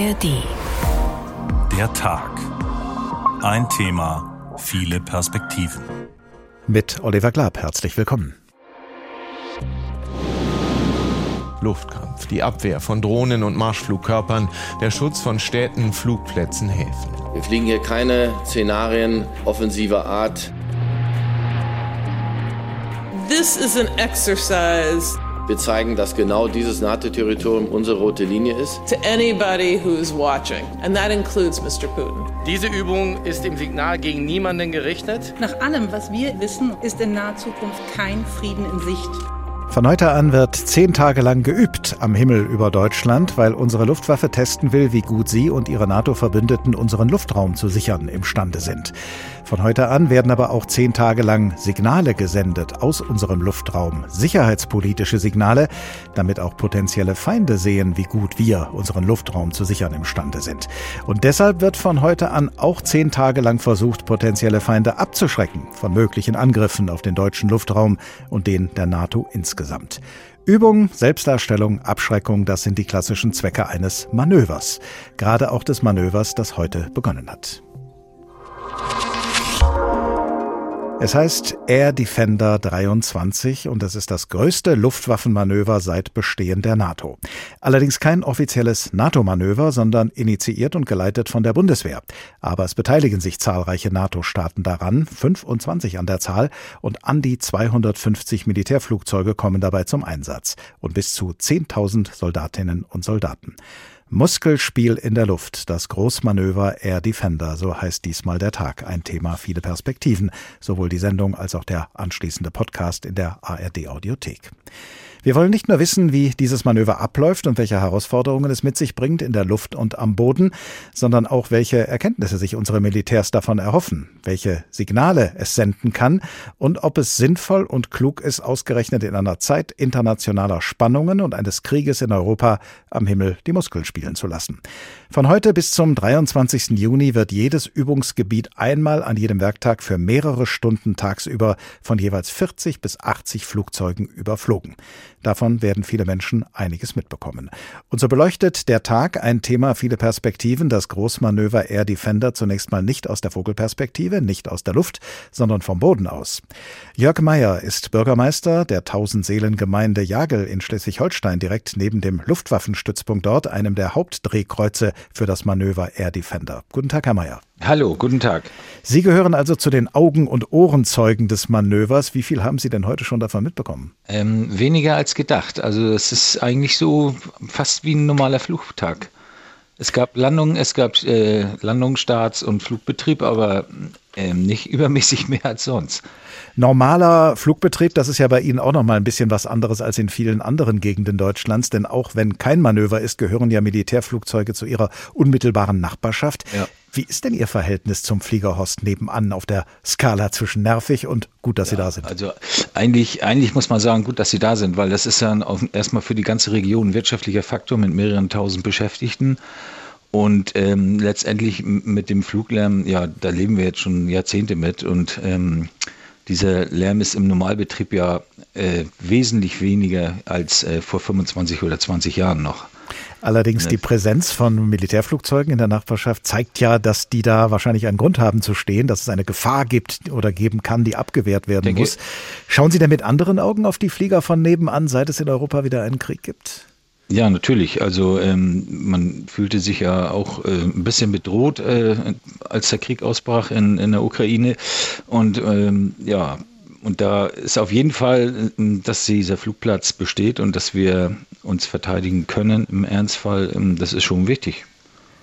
ARD. Der Tag. Ein Thema, viele Perspektiven. Mit Oliver Glab, herzlich willkommen. Luftkampf, die Abwehr von Drohnen und Marschflugkörpern, der Schutz von Städten, Flugplätzen, Häfen. Wir fliegen hier keine Szenarien offensiver Art. This is an exercise Wir zeigen, dass genau dieses NATO-Territorium unsere rote Linie ist. to anybody who's watching, and that includes Mr. Putin. Diese Übung ist im Signal gegen niemanden gerichtet. Nach allem, was wir wissen, ist in naher Zukunft kein Frieden in Sicht. Von heute an wird zehn Tage lang geübt am Himmel über Deutschland, weil unsere Luftwaffe testen will, wie gut sie und ihre NATO-Verbündeten unseren Luftraum zu sichern imstande sind. Von heute an werden aber auch zehn Tage lang Signale gesendet aus unserem Luftraum, sicherheitspolitische Signale, damit auch potenzielle Feinde sehen, wie gut wir unseren Luftraum zu sichern imstande sind. Und deshalb wird von heute an auch zehn Tage lang versucht, potenzielle Feinde abzuschrecken von möglichen Angriffen auf den deutschen Luftraum und den der NATO insgesamt. Übung, Selbstdarstellung, Abschreckung, das sind die klassischen Zwecke eines Manövers. Gerade auch des Manövers, das heute begonnen hat. Es heißt Air Defender 23 und es ist das größte Luftwaffenmanöver seit Bestehen der NATO. Allerdings kein offizielles NATO-Manöver, sondern initiiert und geleitet von der Bundeswehr. Aber es beteiligen sich zahlreiche NATO-Staaten daran, 25 an der Zahl, und an die 250 Militärflugzeuge kommen dabei zum Einsatz und bis zu 10.000 Soldatinnen und Soldaten. Muskelspiel in der Luft, das Großmanöver Air Defender, so heißt diesmal der Tag. Ein Thema, viele Perspektiven, sowohl die Sendung als auch der anschließende Podcast in der ARD Audiothek. Wir wollen nicht nur wissen, wie dieses Manöver abläuft und welche Herausforderungen es mit sich bringt in der Luft und am Boden, sondern auch welche Erkenntnisse sich unsere Militärs davon erhoffen, welche Signale es senden kann und ob es sinnvoll und klug ist, ausgerechnet in einer Zeit internationaler Spannungen und eines Krieges in Europa am Himmel die Muskeln spielen zu lassen. Von heute bis zum 23. Juni wird jedes Übungsgebiet einmal an jedem Werktag für mehrere Stunden tagsüber von jeweils 40 bis 80 Flugzeugen überflogen. Davon werden viele Menschen einiges mitbekommen. Und so beleuchtet der Tag ein Thema viele Perspektiven, das Großmanöver Air Defender zunächst mal nicht aus der Vogelperspektive, nicht aus der Luft, sondern vom Boden aus. Jörg Meyer ist Bürgermeister der Tausendseelengemeinde Jagel in Schleswig-Holstein, direkt neben dem Luftwaffenstützpunkt dort, einem der Hauptdrehkreuze für das Manöver Air Defender. Guten Tag, Herr Meyer. Hallo, guten Tag. Sie gehören also zu den Augen- und Ohrenzeugen des Manövers. Wie viel haben Sie denn heute schon davon mitbekommen? Ähm, weniger als gedacht. Also es ist eigentlich so fast wie ein normaler Flugtag. Es gab Landungen, es gab äh, Landungsstarts und Flugbetrieb, aber ähm, nicht übermäßig mehr als sonst. Normaler Flugbetrieb, das ist ja bei Ihnen auch noch mal ein bisschen was anderes als in vielen anderen Gegenden Deutschlands, denn auch wenn kein Manöver ist, gehören ja Militärflugzeuge zu ihrer unmittelbaren Nachbarschaft. Ja. Wie ist denn Ihr Verhältnis zum Fliegerhorst nebenan auf der Skala zwischen nervig und gut, dass Sie da sind? Also eigentlich, eigentlich muss man sagen, gut, dass Sie da sind, weil das ist ja erstmal für die ganze Region ein wirtschaftlicher Faktor mit mehreren tausend Beschäftigten. Und ähm, letztendlich mit dem Fluglärm, ja, da leben wir jetzt schon Jahrzehnte mit und ähm, dieser Lärm ist im Normalbetrieb ja äh, wesentlich weniger als äh, vor 25 oder 20 Jahren noch. Allerdings die Präsenz von Militärflugzeugen in der Nachbarschaft zeigt ja, dass die da wahrscheinlich einen Grund haben zu stehen, dass es eine Gefahr gibt oder geben kann, die abgewehrt werden Denke- muss. Schauen Sie denn mit anderen Augen auf die Flieger von nebenan, seit es in Europa wieder einen Krieg gibt? Ja, natürlich. Also ähm, man fühlte sich ja auch äh, ein bisschen bedroht, äh, als der Krieg ausbrach in, in der Ukraine. Und ähm, ja, und da ist auf jeden Fall, äh, dass dieser Flugplatz besteht und dass wir uns verteidigen können im Ernstfall. Ähm, das ist schon wichtig.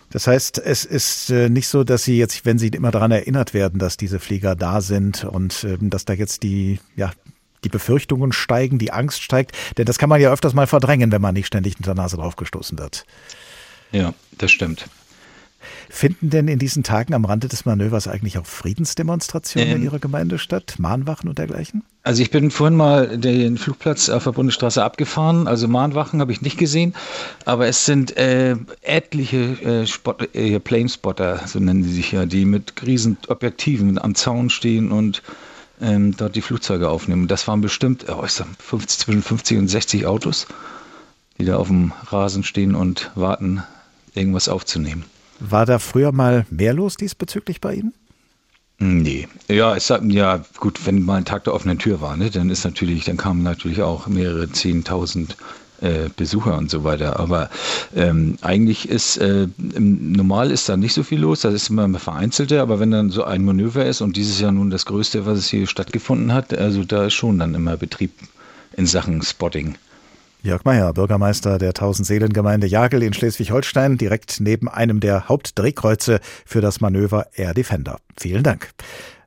Das heißt, es ist äh, nicht so, dass Sie jetzt, wenn Sie immer daran erinnert werden, dass diese Flieger da sind und ähm, dass da jetzt die, ja, die Befürchtungen steigen, die Angst steigt. Denn das kann man ja öfters mal verdrängen, wenn man nicht ständig mit der Nase draufgestoßen wird. Ja, das stimmt. Finden denn in diesen Tagen am Rande des Manövers eigentlich auch Friedensdemonstrationen in Ähm. Ihrer Gemeinde statt? Mahnwachen und dergleichen? Also ich bin vorhin mal den Flugplatz auf der Bundesstraße abgefahren, also Mahnwachen habe ich nicht gesehen, aber es sind äh, etliche äh, Spot, äh, Planespotter, so nennen sie sich ja, die mit riesen Objektiven am Zaun stehen und ähm, dort die Flugzeuge aufnehmen. Das waren bestimmt oh, ich sag, 50, zwischen 50 und 60 Autos, die da auf dem Rasen stehen und warten, irgendwas aufzunehmen. War da früher mal mehr los diesbezüglich bei Ihnen? Nee, ja, es ja gut, wenn mal ein Tag der offenen Tür war, ne, dann ist natürlich, dann kamen natürlich auch mehrere zehntausend äh, Besucher und so weiter. Aber ähm, eigentlich ist äh, normal ist da nicht so viel los, das ist immer vereinzelte, aber wenn dann so ein Manöver ist und dieses Jahr nun das größte, was es hier stattgefunden hat, also da ist schon dann immer Betrieb in Sachen Spotting. Jörg Meyer, Bürgermeister der Tausendseelengemeinde Jagel in Schleswig-Holstein, direkt neben einem der Hauptdrehkreuze für das Manöver Air Defender. Vielen Dank.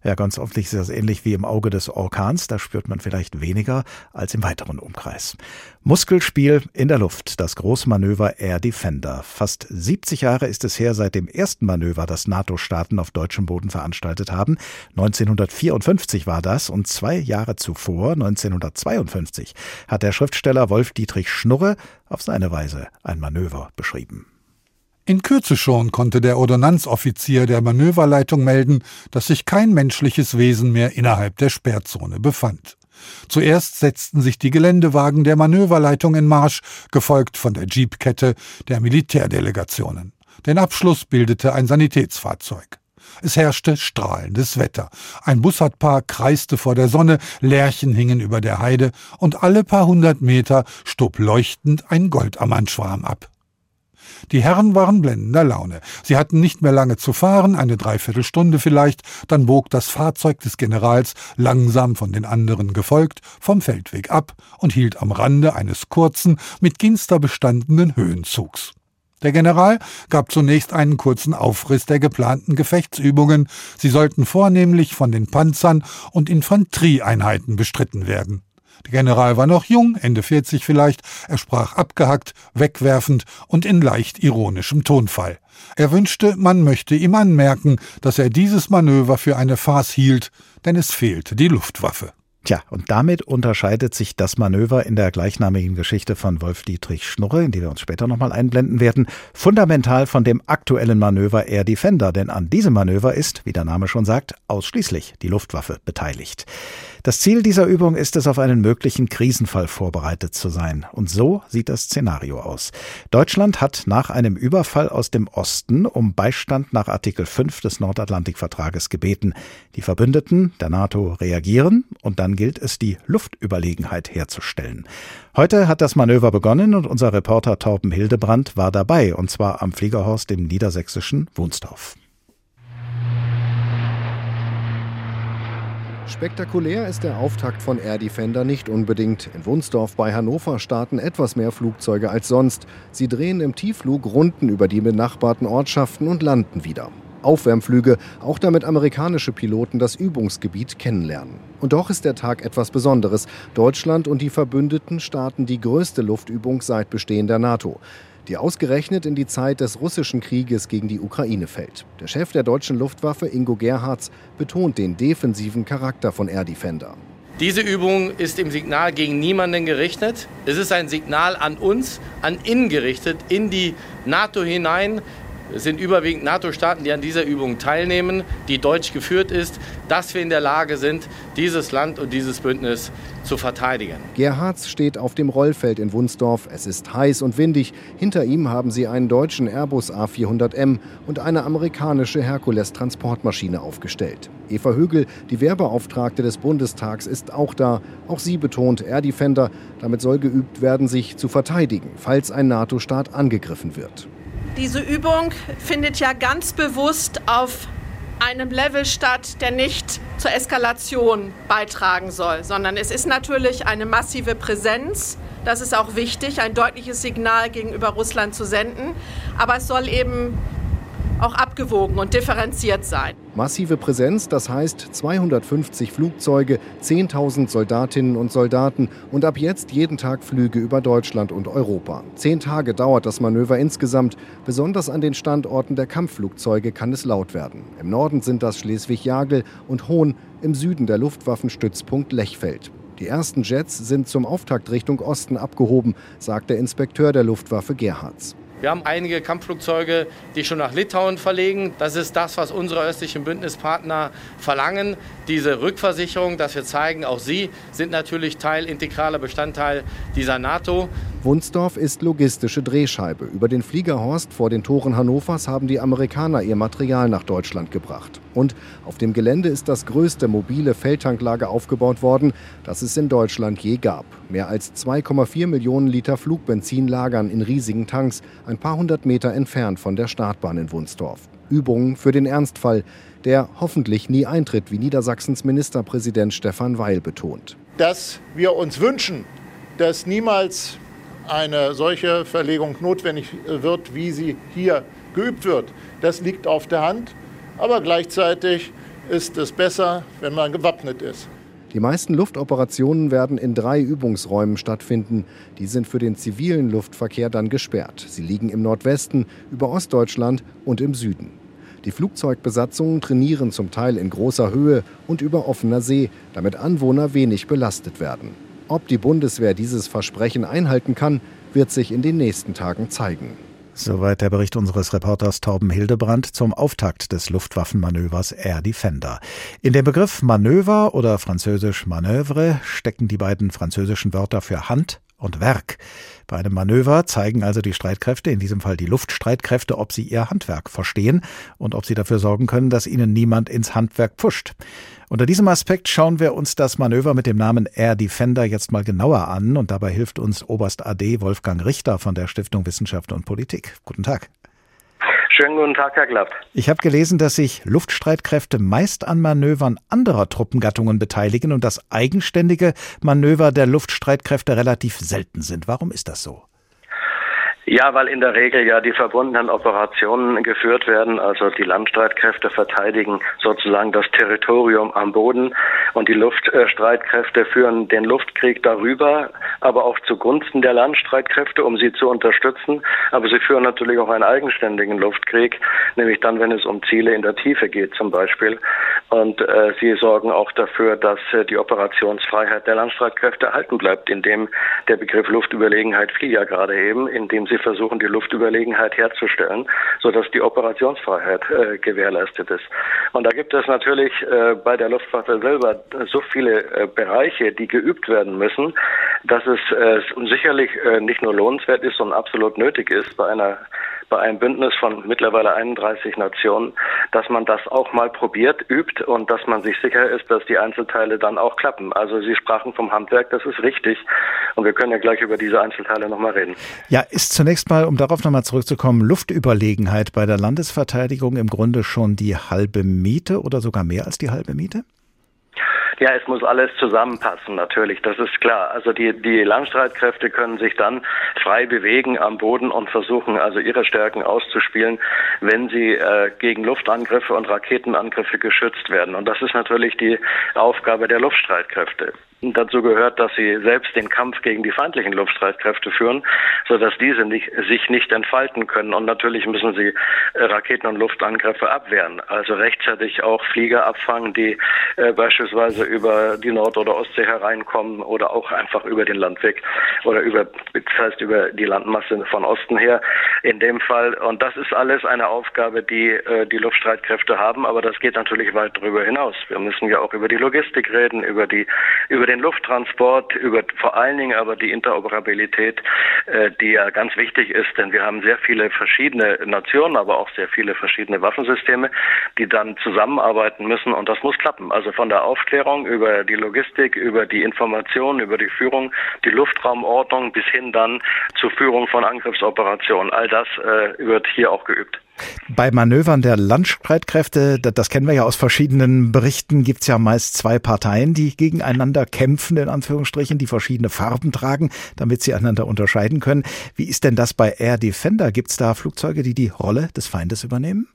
Ja, ganz offensichtlich ist das ähnlich wie im Auge des Orkans. Da spürt man vielleicht weniger als im weiteren Umkreis. Muskelspiel in der Luft, das Großmanöver Air Defender. Fast 70 Jahre ist es her seit dem ersten Manöver, das NATO-Staaten auf deutschem Boden veranstaltet haben. 1954 war das und zwei Jahre zuvor, 1952, hat der Schriftsteller Wolf Dietrich Schnurre auf seine Weise ein Manöver beschrieben. In Kürze schon konnte der Ordonnanzoffizier der Manöverleitung melden, dass sich kein menschliches Wesen mehr innerhalb der Sperrzone befand. Zuerst setzten sich die Geländewagen der Manöverleitung in Marsch, gefolgt von der Jeepkette der Militärdelegationen. Den Abschluss bildete ein Sanitätsfahrzeug. Es herrschte strahlendes Wetter. Ein Bussardpaar kreiste vor der Sonne, Lärchen hingen über der Heide und alle paar hundert Meter stob leuchtend ein Goldamandschwarm ab. Die Herren waren blendender Laune. Sie hatten nicht mehr lange zu fahren, eine Dreiviertelstunde vielleicht, dann bog das Fahrzeug des Generals, langsam von den anderen gefolgt, vom Feldweg ab und hielt am Rande eines kurzen, mit Ginster bestandenen Höhenzugs. Der General gab zunächst einen kurzen Aufriss der geplanten Gefechtsübungen. Sie sollten vornehmlich von den Panzern und Infanterieeinheiten bestritten werden. Der General war noch jung, Ende 40 vielleicht, er sprach abgehackt, wegwerfend und in leicht ironischem Tonfall. Er wünschte, man möchte ihm anmerken, dass er dieses Manöver für eine Farce hielt, denn es fehlte die Luftwaffe. Tja, und damit unterscheidet sich das Manöver in der gleichnamigen Geschichte von Wolf Dietrich Schnurre, in die wir uns später nochmal einblenden werden, fundamental von dem aktuellen Manöver Air Defender, denn an diesem Manöver ist, wie der Name schon sagt, ausschließlich die Luftwaffe beteiligt. Das Ziel dieser Übung ist es, auf einen möglichen Krisenfall vorbereitet zu sein. Und so sieht das Szenario aus. Deutschland hat nach einem Überfall aus dem Osten um Beistand nach Artikel 5 des Nordatlantikvertrages gebeten. Die Verbündeten der NATO reagieren und dann gilt es, die Luftüberlegenheit herzustellen. Heute hat das Manöver begonnen und unser Reporter Torben Hildebrand war dabei, und zwar am Fliegerhorst im niedersächsischen Wunsdorf. Spektakulär ist der Auftakt von Air Defender nicht unbedingt. In Wunsdorf bei Hannover starten etwas mehr Flugzeuge als sonst. Sie drehen im Tiefflug Runden über die benachbarten Ortschaften und landen wieder. Aufwärmflüge, auch damit amerikanische Piloten das Übungsgebiet kennenlernen. Und doch ist der Tag etwas Besonderes. Deutschland und die Verbündeten starten die größte Luftübung seit Bestehen der NATO die ausgerechnet in die Zeit des russischen Krieges gegen die Ukraine fällt. Der Chef der deutschen Luftwaffe, Ingo Gerhards, betont den defensiven Charakter von Air Defender. Diese Übung ist im Signal gegen niemanden gerichtet. Es ist ein Signal an uns, an innen gerichtet, in die NATO hinein, es sind überwiegend NATO-Staaten, die an dieser Übung teilnehmen, die deutsch geführt ist, dass wir in der Lage sind, dieses Land und dieses Bündnis zu verteidigen. Gerhards steht auf dem Rollfeld in Wunsdorf. Es ist heiß und windig. Hinter ihm haben sie einen deutschen Airbus A400M und eine amerikanische Herkules-Transportmaschine aufgestellt. Eva Högel, die Wehrbeauftragte des Bundestags, ist auch da. Auch sie betont Air Defender. Damit soll geübt werden, sich zu verteidigen, falls ein NATO-Staat angegriffen wird. Diese Übung findet ja ganz bewusst auf einem Level statt, der nicht zur Eskalation beitragen soll, sondern es ist natürlich eine massive Präsenz. Das ist auch wichtig, ein deutliches Signal gegenüber Russland zu senden. Aber es soll eben auch abgewogen und differenziert sein. Massive Präsenz, das heißt 250 Flugzeuge, 10.000 Soldatinnen und Soldaten und ab jetzt jeden Tag Flüge über Deutschland und Europa. Zehn Tage dauert das Manöver insgesamt. Besonders an den Standorten der Kampfflugzeuge kann es laut werden. Im Norden sind das Schleswig-Jagel und Hohn, im Süden der Luftwaffenstützpunkt Lechfeld. Die ersten Jets sind zum Auftakt Richtung Osten abgehoben, sagt der Inspekteur der Luftwaffe Gerhards. Wir haben einige Kampfflugzeuge, die schon nach Litauen verlegen. Das ist das, was unsere östlichen Bündnispartner verlangen. Diese Rückversicherung, dass wir zeigen, auch sie sind natürlich Teil, integraler Bestandteil dieser NATO. Wunsdorf ist logistische Drehscheibe. Über den Fliegerhorst vor den Toren Hannovers haben die Amerikaner ihr Material nach Deutschland gebracht. Und auf dem Gelände ist das größte mobile Feldtanklager aufgebaut worden, das es in Deutschland je gab. Mehr als 2,4 Millionen Liter Flugbenzin lagern in riesigen Tanks, ein paar hundert Meter entfernt von der Startbahn in Wunsdorf. Übungen für den Ernstfall, der hoffentlich nie eintritt, wie Niedersachsens Ministerpräsident Stefan Weil betont. Dass wir uns wünschen, dass niemals eine solche Verlegung notwendig wird, wie sie hier geübt wird. Das liegt auf der Hand, aber gleichzeitig ist es besser, wenn man gewappnet ist. Die meisten Luftoperationen werden in drei Übungsräumen stattfinden. Die sind für den zivilen Luftverkehr dann gesperrt. Sie liegen im Nordwesten, über Ostdeutschland und im Süden. Die Flugzeugbesatzungen trainieren zum Teil in großer Höhe und über offener See, damit Anwohner wenig belastet werden. Ob die Bundeswehr dieses Versprechen einhalten kann, wird sich in den nächsten Tagen zeigen. Soweit der Bericht unseres Reporters Torben Hildebrand zum Auftakt des Luftwaffenmanövers Air Defender. In dem Begriff Manöver oder französisch Manœuvre stecken die beiden französischen Wörter für Hand und Werk. Bei einem Manöver zeigen also die Streitkräfte, in diesem Fall die Luftstreitkräfte, ob sie ihr Handwerk verstehen und ob sie dafür sorgen können, dass ihnen niemand ins Handwerk pfuscht. Unter diesem Aspekt schauen wir uns das Manöver mit dem Namen Air Defender jetzt mal genauer an und dabei hilft uns Oberst AD Wolfgang Richter von der Stiftung Wissenschaft und Politik. Guten Tag. Schönen guten Tag, Herr Klapp. Ich habe gelesen, dass sich Luftstreitkräfte meist an Manövern anderer Truppengattungen beteiligen und dass eigenständige Manöver der Luftstreitkräfte relativ selten sind. Warum ist das so? Ja, weil in der Regel ja die verbundenen Operationen geführt werden. Also die Landstreitkräfte verteidigen sozusagen das Territorium am Boden und die Luftstreitkräfte führen den Luftkrieg darüber, aber auch zugunsten der Landstreitkräfte, um sie zu unterstützen. Aber sie führen natürlich auch einen eigenständigen Luftkrieg, nämlich dann, wenn es um Ziele in der Tiefe geht zum Beispiel. Und äh, sie sorgen auch dafür, dass äh, die Operationsfreiheit der Landstreitkräfte erhalten bleibt, indem der Begriff Luftüberlegenheit fiel ja gerade eben, indem sie versuchen, die Luftüberlegenheit herzustellen, sodass die Operationsfreiheit äh, gewährleistet ist. Und da gibt es natürlich äh, bei der Luftwaffe selber so viele äh, Bereiche, die geübt werden müssen, dass es äh, sicherlich äh, nicht nur lohnenswert ist, sondern absolut nötig ist, bei einer bei einem Bündnis von mittlerweile 31 Nationen, dass man das auch mal probiert, übt und dass man sich sicher ist, dass die Einzelteile dann auch klappen. Also Sie sprachen vom Handwerk, das ist richtig. Und wir können ja gleich über diese Einzelteile nochmal reden. Ja, ist zunächst mal, um darauf nochmal zurückzukommen, Luftüberlegenheit bei der Landesverteidigung im Grunde schon die halbe Miete oder sogar mehr als die halbe Miete? Ja, es muss alles zusammenpassen, natürlich, das ist klar. Also die, die Landstreitkräfte können sich dann frei bewegen am Boden und versuchen also ihre Stärken auszuspielen, wenn sie äh, gegen Luftangriffe und Raketenangriffe geschützt werden. Und das ist natürlich die Aufgabe der Luftstreitkräfte. Dazu gehört, dass sie selbst den Kampf gegen die feindlichen Luftstreitkräfte führen, sodass diese nicht, sich nicht entfalten können. Und natürlich müssen sie äh, Raketen- und Luftangriffe abwehren. Also rechtzeitig auch Flieger abfangen, die äh, beispielsweise über die Nord- oder Ostsee hereinkommen oder auch einfach über den Landweg oder über, das heißt über die Landmasse von Osten her in dem Fall. Und das ist alles eine Aufgabe, die äh, die Luftstreitkräfte haben. Aber das geht natürlich weit darüber hinaus. Wir müssen ja auch über die Logistik reden, über die, über den Lufttransport, über vor allen Dingen aber die Interoperabilität, äh, die ja ganz wichtig ist, denn wir haben sehr viele verschiedene Nationen, aber auch sehr viele verschiedene Waffensysteme, die dann zusammenarbeiten müssen und das muss klappen. Also von der Aufklärung über die Logistik, über die Information, über die Führung, die Luftraumordnung bis hin dann zur Führung von Angriffsoperationen. All das äh, wird hier auch geübt. Bei Manövern der Landstreitkräfte, das kennen wir ja aus verschiedenen Berichten, gibt es ja meist zwei Parteien, die gegeneinander kämpfen, in Anführungsstrichen, die verschiedene Farben tragen, damit sie einander unterscheiden können. Wie ist denn das bei Air Defender? Gibt es da Flugzeuge, die die Rolle des Feindes übernehmen?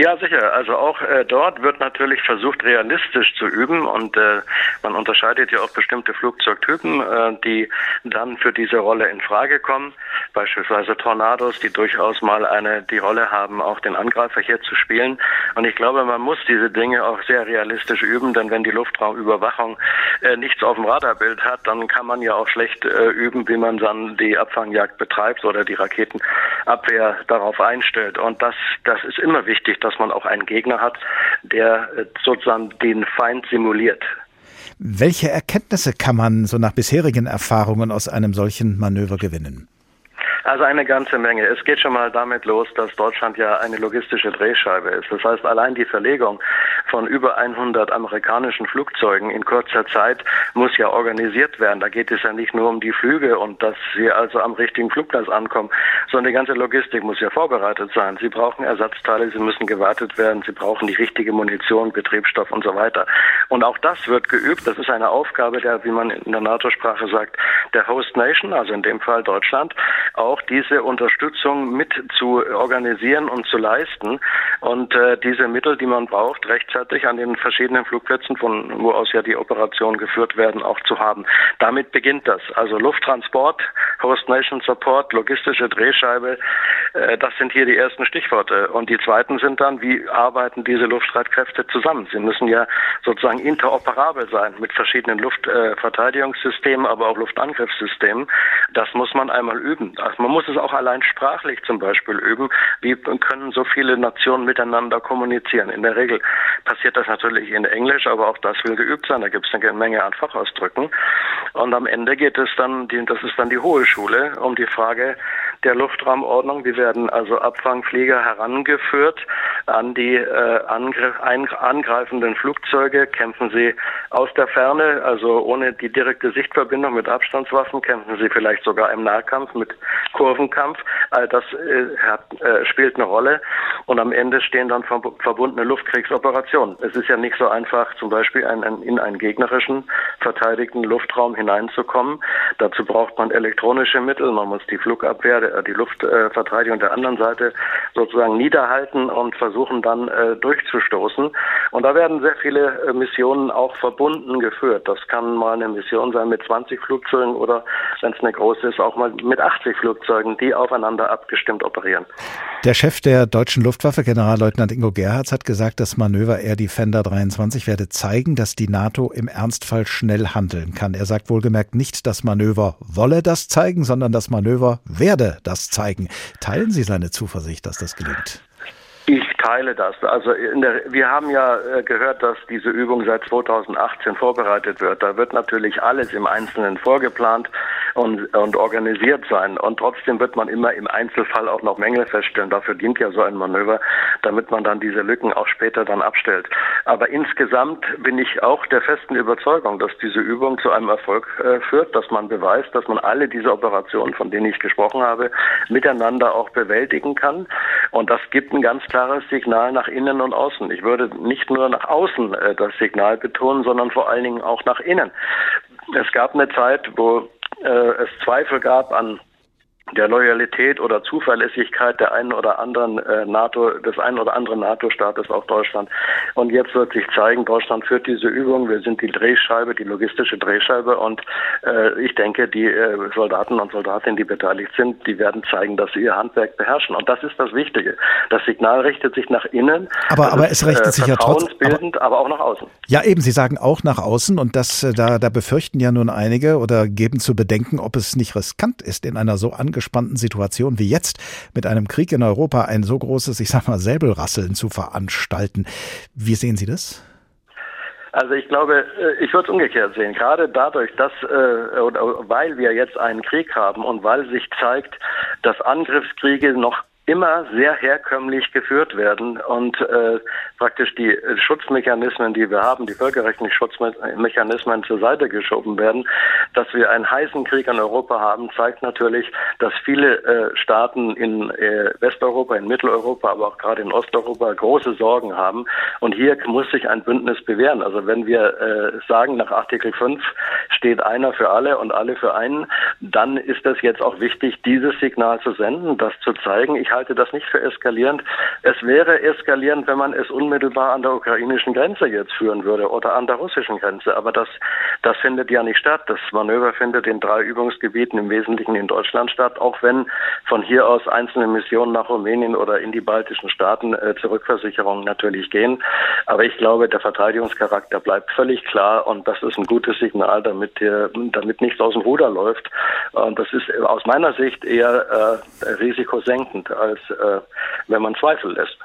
Ja, sicher. Also auch äh, dort wird natürlich versucht, realistisch zu üben und äh, man unterscheidet ja auch bestimmte Flugzeugtypen, äh, die dann für diese Rolle in Frage kommen. Beispielsweise Tornados, die durchaus mal eine die Rolle haben, auch den Angreifer hier zu spielen. Und ich glaube, man muss diese Dinge auch sehr realistisch üben, denn wenn die Luftraumüberwachung äh, nichts auf dem Radarbild hat, dann kann man ja auch schlecht äh, üben, wie man dann die Abfangjagd betreibt oder die Raketenabwehr darauf einstellt. Und das, das ist immer wichtig, dass man auch einen Gegner hat, der äh, sozusagen den Feind simuliert. Welche Erkenntnisse kann man so nach bisherigen Erfahrungen aus einem solchen Manöver gewinnen? Also eine ganze Menge. Es geht schon mal damit los, dass Deutschland ja eine logistische Drehscheibe ist. Das heißt, allein die Verlegung von über 100 amerikanischen Flugzeugen in kurzer Zeit muss ja organisiert werden. Da geht es ja nicht nur um die Flüge und dass sie also am richtigen Flugplatz ankommen, sondern die ganze Logistik muss ja vorbereitet sein. Sie brauchen Ersatzteile, sie müssen gewartet werden, sie brauchen die richtige Munition, Betriebsstoff und so weiter. Und auch das wird geübt. Das ist eine Aufgabe der, wie man in der NATO-Sprache sagt, der Host Nation, also in dem Fall Deutschland, auch diese Unterstützung mit zu organisieren und zu leisten und äh, diese Mittel, die man braucht, rechtzeitig an den verschiedenen Flugplätzen, von wo aus ja die Operationen geführt werden, auch zu haben. Damit beginnt das. Also Lufttransport, Host Nation Support, logistische Drehscheibe, äh, das sind hier die ersten Stichworte. Und die zweiten sind dann, wie arbeiten diese Luftstreitkräfte zusammen? Sie müssen ja sozusagen interoperabel sein mit verschiedenen Luftverteidigungssystemen, äh, aber auch Luftangriffssystemen. Das muss man einmal üben. Also man muss es auch allein sprachlich zum Beispiel üben. Wie können so viele Nationen miteinander kommunizieren? In der Regel passiert das natürlich in Englisch, aber auch das will geübt sein. Da gibt es eine Menge an Fachausdrücken. Und am Ende geht es dann, das ist dann die hohe Schule, um die Frage der Luftraumordnung. Wir werden also Abfangflieger herangeführt an die äh, angreifenden Flugzeuge, kämpfen sie aus der Ferne, also ohne die direkte Sichtverbindung mit Abstandswaffen, kämpfen sie vielleicht sogar im Nahkampf mit Kurvenkampf. All das äh, hat, äh, spielt eine Rolle und am Ende stehen dann verbundene Luftkriegsoperationen. Es ist ja nicht so einfach, zum Beispiel ein, ein, in einen gegnerischen verteidigten Luftraum hineinzukommen. Dazu braucht man elektronische Mittel, man muss die Flugabwehr, die Luftverteidigung der anderen Seite sozusagen niederhalten und versuchen dann äh, durchzustoßen. Und da werden sehr viele äh, Missionen auch verbunden geführt. Das kann mal eine Mission sein mit 20 Flugzeugen oder wenn es eine große ist, auch mal mit 80 Flugzeugen, die aufeinander abgestimmt operieren. Der Chef der deutschen Luftwaffe, Generalleutnant Ingo Gerhards, hat gesagt, das Manöver Air Defender 23 werde zeigen, dass die NATO im Ernstfall schnell handeln kann. Er sagt wohlgemerkt nicht, das Manöver wolle das zeigen, sondern das Manöver werde das zeigen. Teilen Sie seine Zuversicht, dass das gelingt? Ich teile das. Also der, wir haben ja äh, gehört, dass diese Übung seit 2018 vorbereitet wird. Da wird natürlich alles im Einzelnen vorgeplant und, und organisiert sein. Und trotzdem wird man immer im Einzelfall auch noch Mängel feststellen. Dafür dient ja so ein Manöver, damit man dann diese Lücken auch später dann abstellt. Aber insgesamt bin ich auch der festen Überzeugung, dass diese Übung zu einem Erfolg äh, führt, dass man beweist, dass man alle diese Operationen, von denen ich gesprochen habe, miteinander auch bewältigen kann. Und das gibt ein ganz klares Signal nach innen und außen. Ich würde nicht nur nach außen äh, das Signal betonen, sondern vor allen Dingen auch nach innen. Es gab eine Zeit, wo äh, es Zweifel gab an der Loyalität oder Zuverlässigkeit der einen oder anderen äh, NATO, des einen oder anderen NATO-Staates auf Deutschland. Und jetzt wird sich zeigen, Deutschland führt diese Übung. Wir sind die Drehscheibe, die logistische Drehscheibe. Und äh, ich denke, die äh, Soldaten und Soldatinnen, die beteiligt sind, die werden zeigen, dass sie ihr Handwerk beherrschen. Und das ist das Wichtige. Das Signal richtet sich nach innen. Aber, aber es richtet sich ja trotzdem. Aber, aber auch nach außen. Ja, eben. Sie sagen auch nach außen. Und das, äh, da, da befürchten ja nun einige oder geben zu bedenken, ob es nicht riskant ist, in einer so angespannten angespannten Situation wie jetzt mit einem Krieg in Europa ein so großes, ich sag mal, Säbelrasseln zu veranstalten. Wie sehen Sie das? Also ich glaube, äh, ich würde es umgekehrt sehen. Gerade dadurch, dass äh, oder weil wir jetzt einen Krieg haben und weil sich zeigt, dass Angriffskriege noch immer sehr herkömmlich geführt werden und äh, praktisch die Schutzmechanismen, die wir haben, die völkerrechtlichen Schutzmechanismen zur Seite geschoben werden. Dass wir einen heißen Krieg in Europa haben, zeigt natürlich, dass viele äh, Staaten in äh, Westeuropa, in Mitteleuropa, aber auch gerade in Osteuropa große Sorgen haben. Und hier muss sich ein Bündnis bewähren. Also wenn wir äh, sagen, nach Artikel 5 steht einer für alle und alle für einen, dann ist es jetzt auch wichtig, dieses Signal zu senden, das zu zeigen. Ich halte das nicht für eskalierend. Es wäre eskalierend, wenn man es unmittelbar an der ukrainischen Grenze jetzt führen würde oder an der russischen Grenze. Aber das, das findet ja nicht statt. Das Manöver findet in drei Übungsgebieten, im Wesentlichen in Deutschland statt, auch wenn von hier aus einzelne Missionen nach Rumänien oder in die baltischen Staaten äh, zur natürlich gehen. Aber ich glaube, der Verteidigungscharakter bleibt völlig klar und das ist ein gutes Signal, damit, äh, damit nichts aus dem Ruder läuft. Und das ist aus meiner Sicht eher äh, risikosenkend als äh, wenn man Zweifel lässt.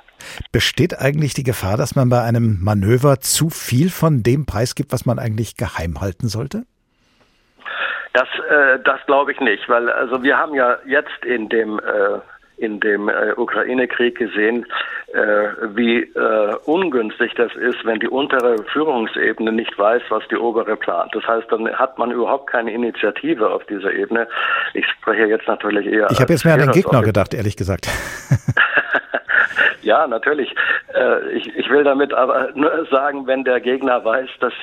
Besteht eigentlich die Gefahr, dass man bei einem Manöver zu viel von dem preisgibt, was man eigentlich geheim halten sollte? Das, äh, das glaube ich nicht, weil also wir haben ja jetzt in dem äh, in dem äh, Ukraine-Krieg gesehen, äh, wie äh, ungünstig das ist, wenn die untere Führungsebene nicht weiß, was die obere plant. Das heißt, dann hat man überhaupt keine Initiative auf dieser Ebene. Ich spreche jetzt natürlich eher. Ich habe jetzt mehr an den Gegner gedacht, ehrlich gesagt. Ja, natürlich. Äh, ich, will damit aber nur sagen, wenn der Gegner weiß, dass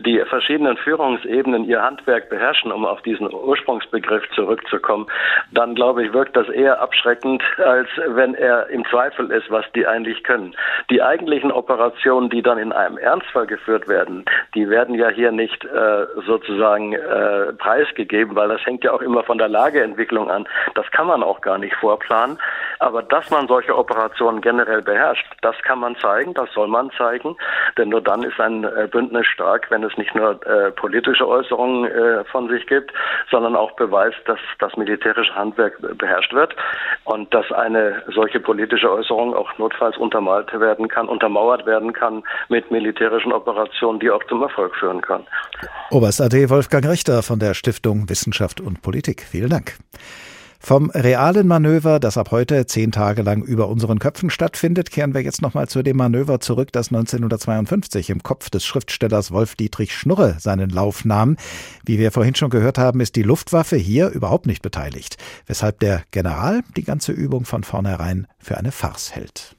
die verschiedenen Führungsebenen ihr Handwerk beherrschen, um auf diesen Ursprungsbegriff zurückzukommen, dann glaube ich, wirkt das eher abschreckend, als wenn er im Zweifel ist, was die eigentlich können. Die eigentlichen Operationen, die dann in einem Ernstfall geführt werden, die werden ja hier nicht äh, sozusagen äh, preisgegeben, weil das hängt ja auch immer von der Lageentwicklung an. Das kann man auch gar nicht vorplanen. Aber dass man solche Operationen generell beherrscht, das kann man zeigen, das soll man zeigen, denn nur dann ist ein äh, Bündnis stark, wenn es nicht nur äh, politische Äußerungen äh, von sich gibt, sondern auch beweist, dass das militärische Handwerk beherrscht wird und dass eine solche politische Äußerung auch notfalls untermalt werden kann, untermauert werden kann mit militärischen Operationen, die auch zum Erfolg führen kann. Oberst AD Wolfgang Richter von der Stiftung Wissenschaft und Politik. Vielen Dank. Vom realen Manöver, das ab heute zehn Tage lang über unseren Köpfen stattfindet, kehren wir jetzt nochmal zu dem Manöver zurück, das 1952 im Kopf des Schriftstellers Wolf Dietrich Schnurre seinen Lauf nahm. Wie wir vorhin schon gehört haben, ist die Luftwaffe hier überhaupt nicht beteiligt, weshalb der General die ganze Übung von vornherein für eine Farce hält.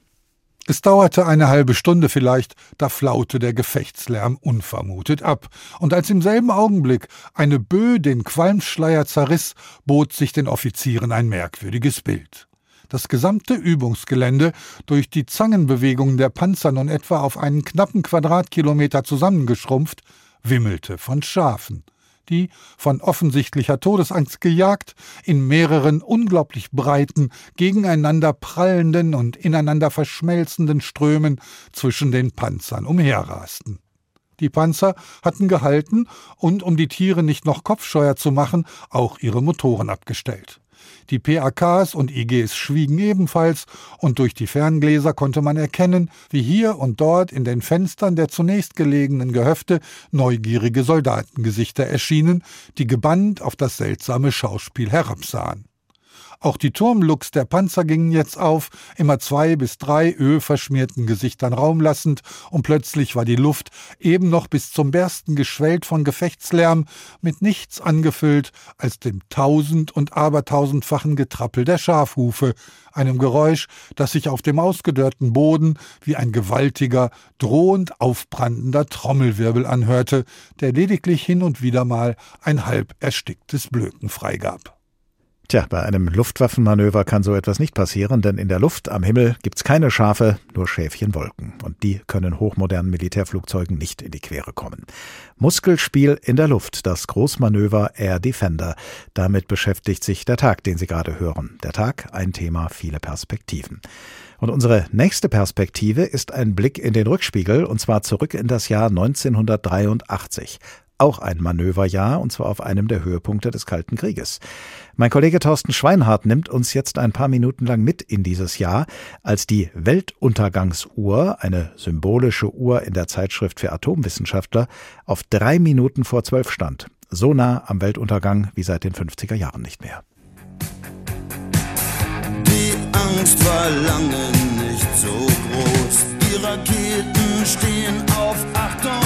Es dauerte eine halbe Stunde vielleicht, da flaute der Gefechtslärm unvermutet ab, und als im selben Augenblick eine Böe den Qualmschleier zerriss, bot sich den Offizieren ein merkwürdiges Bild. Das gesamte Übungsgelände, durch die Zangenbewegungen der Panzer nun etwa auf einen knappen Quadratkilometer zusammengeschrumpft, wimmelte von Schafen die, von offensichtlicher Todesangst gejagt, in mehreren unglaublich breiten, gegeneinander prallenden und ineinander verschmelzenden Strömen zwischen den Panzern umherrasten. Die Panzer hatten gehalten und, um die Tiere nicht noch kopfscheuer zu machen, auch ihre Motoren abgestellt. Die PAKs und IGs schwiegen ebenfalls, und durch die Ferngläser konnte man erkennen, wie hier und dort in den Fenstern der zunächst gelegenen Gehöfte neugierige Soldatengesichter erschienen, die gebannt auf das seltsame Schauspiel herabsahen. Auch die Turmlucks der Panzer gingen jetzt auf, immer zwei bis drei ölverschmierten Gesichtern Raum lassend, und plötzlich war die Luft, eben noch bis zum Bersten geschwellt von Gefechtslärm, mit nichts angefüllt als dem tausend- und abertausendfachen Getrappel der Schafhufe, einem Geräusch, das sich auf dem ausgedörrten Boden wie ein gewaltiger, drohend aufbrandender Trommelwirbel anhörte, der lediglich hin und wieder mal ein halb ersticktes Blöken freigab. Tja, bei einem Luftwaffenmanöver kann so etwas nicht passieren, denn in der Luft am Himmel gibt's keine Schafe, nur Schäfchenwolken. Und die können hochmodernen Militärflugzeugen nicht in die Quere kommen. Muskelspiel in der Luft, das Großmanöver Air Defender. Damit beschäftigt sich der Tag, den Sie gerade hören. Der Tag, ein Thema, viele Perspektiven. Und unsere nächste Perspektive ist ein Blick in den Rückspiegel, und zwar zurück in das Jahr 1983 auch ein Manöverjahr, und zwar auf einem der Höhepunkte des Kalten Krieges. Mein Kollege Thorsten Schweinhardt nimmt uns jetzt ein paar Minuten lang mit in dieses Jahr, als die Weltuntergangsuhr, eine symbolische Uhr in der Zeitschrift für Atomwissenschaftler, auf drei Minuten vor zwölf stand. So nah am Weltuntergang wie seit den 50er Jahren nicht mehr. Die Angst war lange nicht so groß. Die Raketen stehen auf Achtung,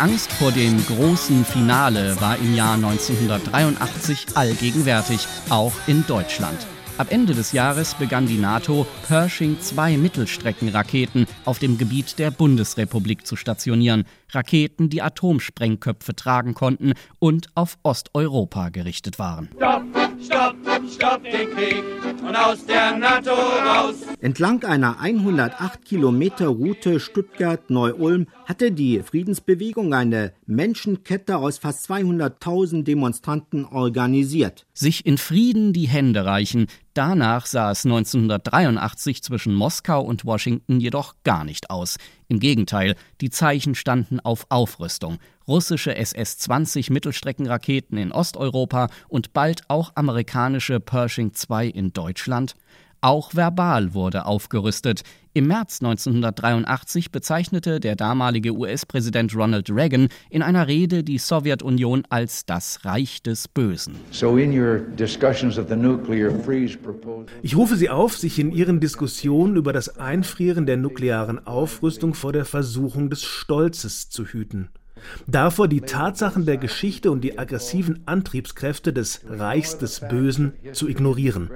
Angst vor dem großen Finale war im Jahr 1983 allgegenwärtig, auch in Deutschland. Ab Ende des Jahres begann die NATO, Pershing 2 Mittelstreckenraketen auf dem Gebiet der Bundesrepublik zu stationieren. Raketen, die Atomsprengköpfe tragen konnten und auf Osteuropa gerichtet waren. Stopp, stopp, stopp den Krieg und aus der NATO raus. Entlang einer 108 Kilometer Route Stuttgart-Neu-Ulm hatte die Friedensbewegung eine Menschenkette aus fast 200.000 Demonstranten organisiert. Sich in Frieden die Hände reichen, Danach sah es 1983 zwischen Moskau und Washington jedoch gar nicht aus. Im Gegenteil, die Zeichen standen auf Aufrüstung. Russische SS-20 Mittelstreckenraketen in Osteuropa und bald auch amerikanische Pershing II in Deutschland. Auch verbal wurde aufgerüstet. Im März 1983 bezeichnete der damalige US-Präsident Ronald Reagan in einer Rede die Sowjetunion als das Reich des Bösen. Ich rufe Sie auf, sich in Ihren Diskussionen über das Einfrieren der nuklearen Aufrüstung vor der Versuchung des Stolzes zu hüten. Davor die Tatsachen der Geschichte und die aggressiven Antriebskräfte des Reichs des Bösen zu ignorieren.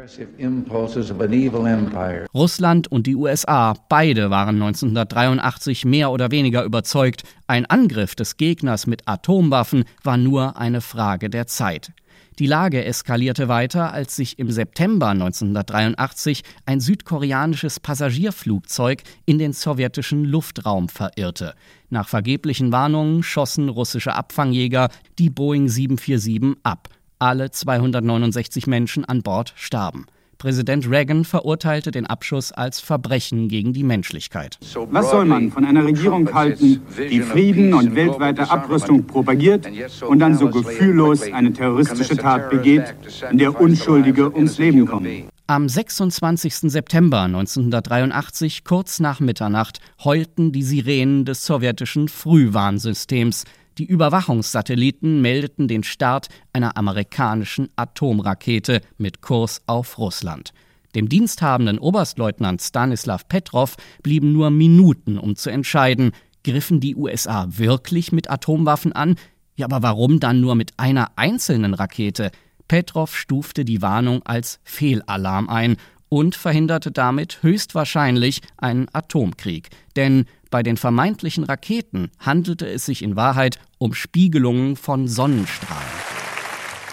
Russland und die USA, beide waren 1983 mehr oder weniger überzeugt, ein Angriff des Gegners mit Atomwaffen war nur eine Frage der Zeit. Die Lage eskalierte weiter, als sich im September 1983 ein südkoreanisches Passagierflugzeug in den sowjetischen Luftraum verirrte. Nach vergeblichen Warnungen schossen russische Abfangjäger die Boeing 747 ab. Alle 269 Menschen an Bord starben. Präsident Reagan verurteilte den Abschuss als Verbrechen gegen die Menschlichkeit. Was soll man von einer Regierung halten, die Frieden und weltweite Abrüstung propagiert und dann so gefühllos eine terroristische Tat begeht, in der Unschuldige ums Leben kommen? Am 26. September 1983, kurz nach Mitternacht, heulten die Sirenen des sowjetischen Frühwarnsystems. Die Überwachungssatelliten meldeten den Start einer amerikanischen Atomrakete mit Kurs auf Russland. Dem diensthabenden Oberstleutnant Stanislav Petrov blieben nur Minuten, um zu entscheiden, griffen die USA wirklich mit Atomwaffen an? Ja, aber warum dann nur mit einer einzelnen Rakete? Petrov stufte die Warnung als Fehlalarm ein und verhinderte damit höchstwahrscheinlich einen Atomkrieg. Denn bei den vermeintlichen Raketen handelte es sich in Wahrheit um Spiegelungen von Sonnenstrahlen.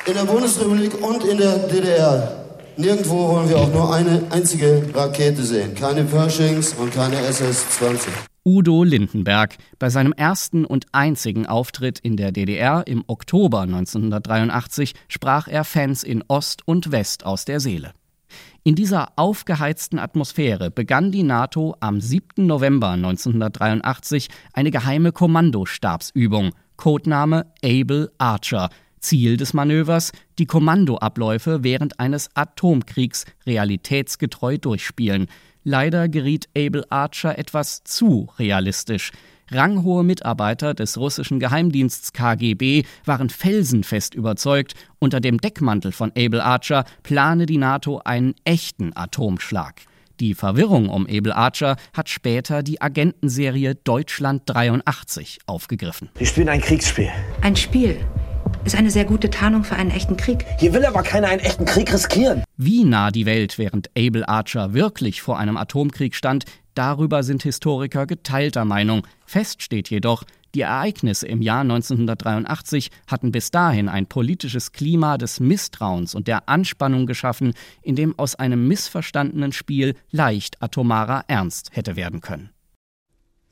In der Bundesrepublik und in der DDR. Nirgendwo wollen wir auch nur eine einzige Rakete sehen. Keine Pershings und keine SS-20. Udo Lindenberg. Bei seinem ersten und einzigen Auftritt in der DDR im Oktober 1983 sprach er Fans in Ost und West aus der Seele. In dieser aufgeheizten Atmosphäre begann die NATO am 7. November 1983 eine geheime Kommandostabsübung, Codename Able Archer. Ziel des Manövers, die Kommandoabläufe während eines Atomkriegs realitätsgetreu durchspielen. Leider geriet Able Archer etwas zu realistisch. Ranghohe Mitarbeiter des russischen Geheimdiensts KGB waren felsenfest überzeugt, unter dem Deckmantel von Able Archer plane die NATO einen echten Atomschlag. Die Verwirrung um Able Archer hat später die Agentenserie Deutschland 83 aufgegriffen. Wir spielen ein Kriegsspiel. Ein Spiel ist eine sehr gute Tarnung für einen echten Krieg. Hier will aber keiner einen echten Krieg riskieren. Wie nah die Welt während Able Archer wirklich vor einem Atomkrieg stand, Darüber sind Historiker geteilter Meinung. Fest steht jedoch, die Ereignisse im Jahr 1983 hatten bis dahin ein politisches Klima des Misstrauens und der Anspannung geschaffen, in dem aus einem missverstandenen Spiel leicht atomarer Ernst hätte werden können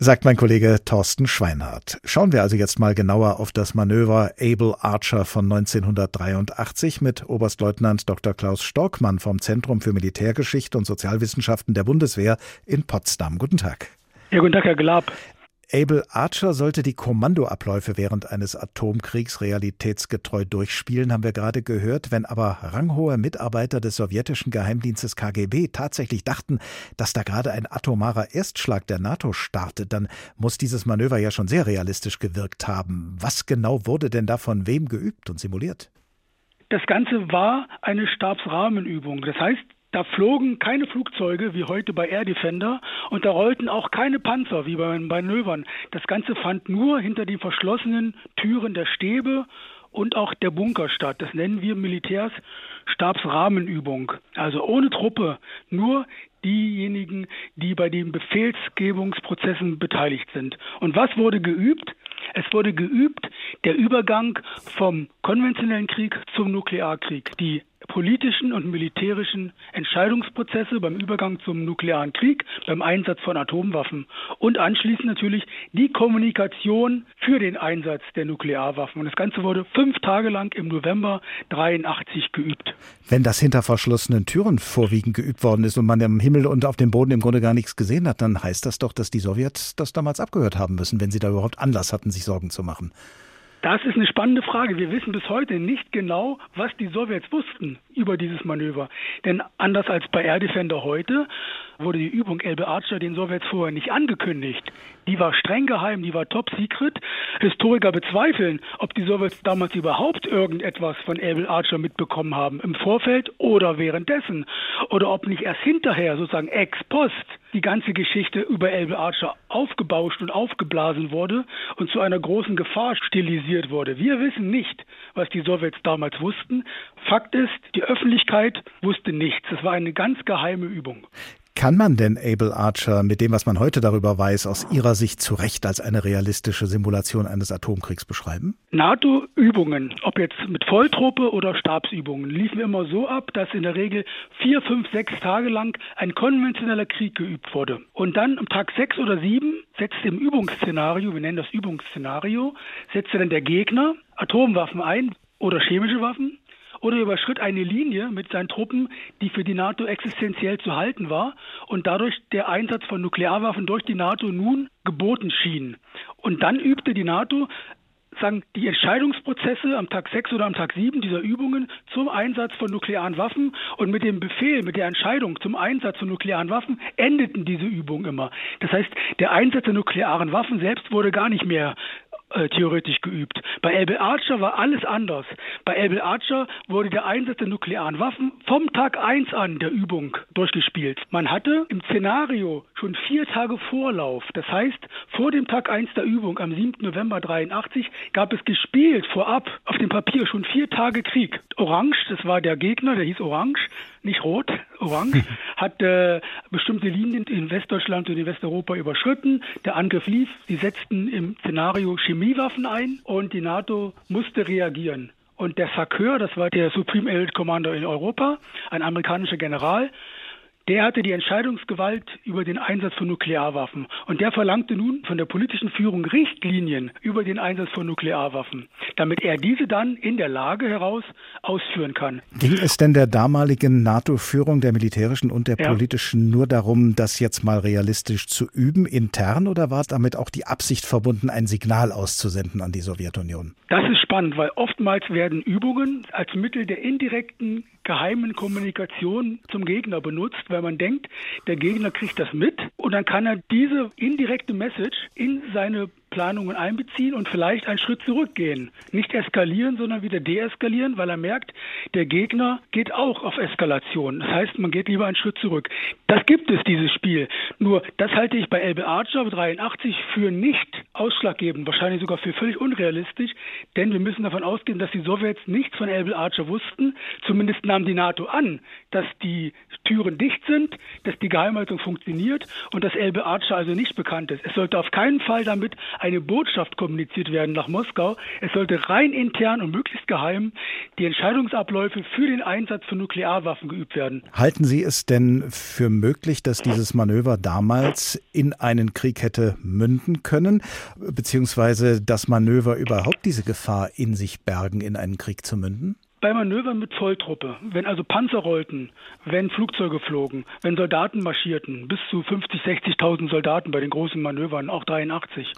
sagt mein Kollege Thorsten Schweinhardt. Schauen wir also jetzt mal genauer auf das Manöver Able Archer von 1983 mit Oberstleutnant Dr. Klaus Storkmann vom Zentrum für Militärgeschichte und Sozialwissenschaften der Bundeswehr in Potsdam. Guten Tag. Ja, guten Tag, Herr Glab. Able Archer sollte die Kommandoabläufe während eines Atomkriegs realitätsgetreu durchspielen, haben wir gerade gehört. Wenn aber ranghohe Mitarbeiter des sowjetischen Geheimdienstes KGB tatsächlich dachten, dass da gerade ein atomarer Erstschlag der NATO startet, dann muss dieses Manöver ja schon sehr realistisch gewirkt haben. Was genau wurde denn da von wem geübt und simuliert? Das Ganze war eine Stabsrahmenübung. Das heißt, da flogen keine Flugzeuge wie heute bei Air Defender und da rollten auch keine Panzer wie bei Manövern. Das Ganze fand nur hinter den verschlossenen Türen der Stäbe und auch der Bunker statt. Das nennen wir Militärs Stabsrahmenübung. Also ohne Truppe, nur diejenigen, die bei den Befehlsgebungsprozessen beteiligt sind. Und was wurde geübt? Es wurde geübt der Übergang vom konventionellen Krieg zum Nuklearkrieg. Die politischen und militärischen Entscheidungsprozesse beim Übergang zum nuklearen Krieg, beim Einsatz von Atomwaffen und anschließend natürlich die Kommunikation für den Einsatz der Nuklearwaffen. Und das Ganze wurde fünf Tage lang im November 83 geübt. Wenn das hinter verschlossenen Türen vorwiegend geübt worden ist und man im Himmel und auf dem Boden im Grunde gar nichts gesehen hat, dann heißt das doch, dass die Sowjets das damals abgehört haben müssen, wenn sie da überhaupt Anlass hatten, sich Sorgen zu machen. Das ist eine spannende Frage. Wir wissen bis heute nicht genau, was die Sowjets wussten über dieses Manöver. Denn anders als bei Air Defender heute wurde die Übung Elbe Archer den Sowjets vorher nicht angekündigt. Die war streng geheim, die war top secret. Historiker bezweifeln, ob die Sowjets damals überhaupt irgendetwas von Elbe Archer mitbekommen haben, im Vorfeld oder währenddessen. Oder ob nicht erst hinterher, sozusagen ex post, die ganze Geschichte über Elbe Archer aufgebauscht und aufgeblasen wurde und zu einer großen Gefahr stilisiert wurde. Wir wissen nicht, was die Sowjets damals wussten. Fakt ist, die Öffentlichkeit wusste nichts. Es war eine ganz geheime Übung. Kann man denn Able Archer mit dem, was man heute darüber weiß, aus Ihrer Sicht zu Recht als eine realistische Simulation eines Atomkriegs beschreiben? NATO-Übungen, ob jetzt mit Volltruppe oder Stabsübungen, liefen immer so ab, dass in der Regel vier, fünf, sechs Tage lang ein konventioneller Krieg geübt wurde. Und dann am Tag sechs oder sieben setzte im Übungsszenario, wir nennen das Übungsszenario, setzte dann der Gegner Atomwaffen ein oder chemische Waffen oder überschritt eine Linie mit seinen Truppen, die für die NATO existenziell zu halten war und dadurch der Einsatz von Nuklearwaffen durch die NATO nun geboten schien. Und dann übte die NATO sagen, die Entscheidungsprozesse am Tag 6 oder am Tag 7 dieser Übungen zum Einsatz von nuklearen Waffen und mit dem Befehl, mit der Entscheidung zum Einsatz von nuklearen Waffen endeten diese Übungen immer. Das heißt, der Einsatz der nuklearen Waffen selbst wurde gar nicht mehr äh, theoretisch geübt. Bei Elbe Archer war alles anders. Bei Elbe Archer wurde der Einsatz der nuklearen Waffen vom Tag 1 an der Übung durchgespielt. Man hatte im Szenario schon vier Tage Vorlauf. Das heißt, vor dem Tag 1 der Übung am 7. November 83 gab es gespielt vorab auf dem Papier schon vier Tage Krieg. Orange, das war der Gegner, der hieß Orange, nicht rot, orange, hat äh, bestimmte Linien in Westdeutschland und in Westeuropa überschritten. Der Angriff lief, sie setzten im Szenario Chemiewaffen ein und die NATO musste reagieren. Und der SACEUR, das war der Supreme Allied Commander in Europa, ein amerikanischer General, der hatte die Entscheidungsgewalt über den Einsatz von Nuklearwaffen. Und der verlangte nun von der politischen Führung Richtlinien über den Einsatz von Nuklearwaffen, damit er diese dann in der Lage heraus ausführen kann. Ging es denn der damaligen NATO-Führung, der militärischen und der ja. politischen, nur darum, das jetzt mal realistisch zu üben, intern, oder war damit auch die Absicht verbunden, ein Signal auszusenden an die Sowjetunion? Das ist spannend, weil oftmals werden Übungen als Mittel der indirekten geheimen Kommunikation zum Gegner benutzt, weil man denkt, der Gegner kriegt das mit und dann kann er diese indirekte Message in seine Planungen einbeziehen und vielleicht einen Schritt zurückgehen. Nicht eskalieren, sondern wieder deeskalieren, weil er merkt, der Gegner geht auch auf Eskalation. Das heißt, man geht lieber einen Schritt zurück. Das gibt es, dieses Spiel. Nur, das halte ich bei Elbe Archer 83 für nicht ausschlaggebend, wahrscheinlich sogar für völlig unrealistisch, denn wir müssen davon ausgehen, dass die Sowjets nichts von Elbe Archer wussten. Zumindest nahm die NATO an, dass die Türen dicht sind, dass die Geheimhaltung funktioniert und dass Elbe Archer also nicht bekannt ist. Es sollte auf keinen Fall damit eine Botschaft kommuniziert werden nach Moskau. Es sollte rein intern und möglichst geheim die Entscheidungsabläufe für den Einsatz von Nuklearwaffen geübt werden. Halten Sie es denn für möglich, dass dieses Manöver damals in einen Krieg hätte münden können, beziehungsweise das Manöver überhaupt diese Gefahr in sich bergen, in einen Krieg zu münden? bei Manövern mit Volltruppe, wenn also Panzer rollten, wenn Flugzeuge flogen, wenn Soldaten marschierten, bis zu 50, 60.000 Soldaten bei den großen Manövern, auch 83,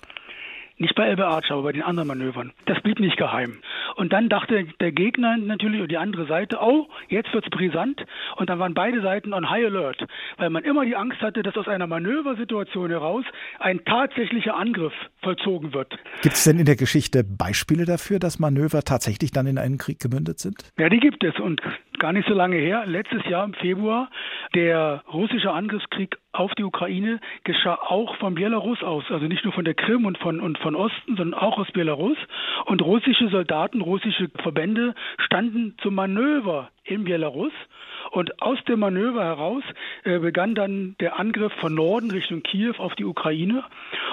nicht bei Elbe Archer, aber bei den anderen Manövern. Das blieb nicht geheim. Und dann dachte der Gegner natürlich und die andere Seite, oh, jetzt wird's brisant. Und dann waren beide Seiten on high alert, weil man immer die Angst hatte, dass aus einer Manöversituation heraus ein tatsächlicher Angriff vollzogen wird. Gibt es denn in der Geschichte Beispiele dafür, dass Manöver tatsächlich dann in einen Krieg gemündet sind? Ja, die gibt es. Und gar nicht so lange her, letztes Jahr im Februar, der russische Angriffskrieg auf die Ukraine geschah auch von Belarus aus, also nicht nur von der Krim und von, und von Osten, sondern auch aus Belarus. Und russische Soldaten, russische Verbände standen zum Manöver in Belarus Und aus dem Manöver heraus äh, begann dann der Angriff von Norden Richtung Kiew auf die Ukraine.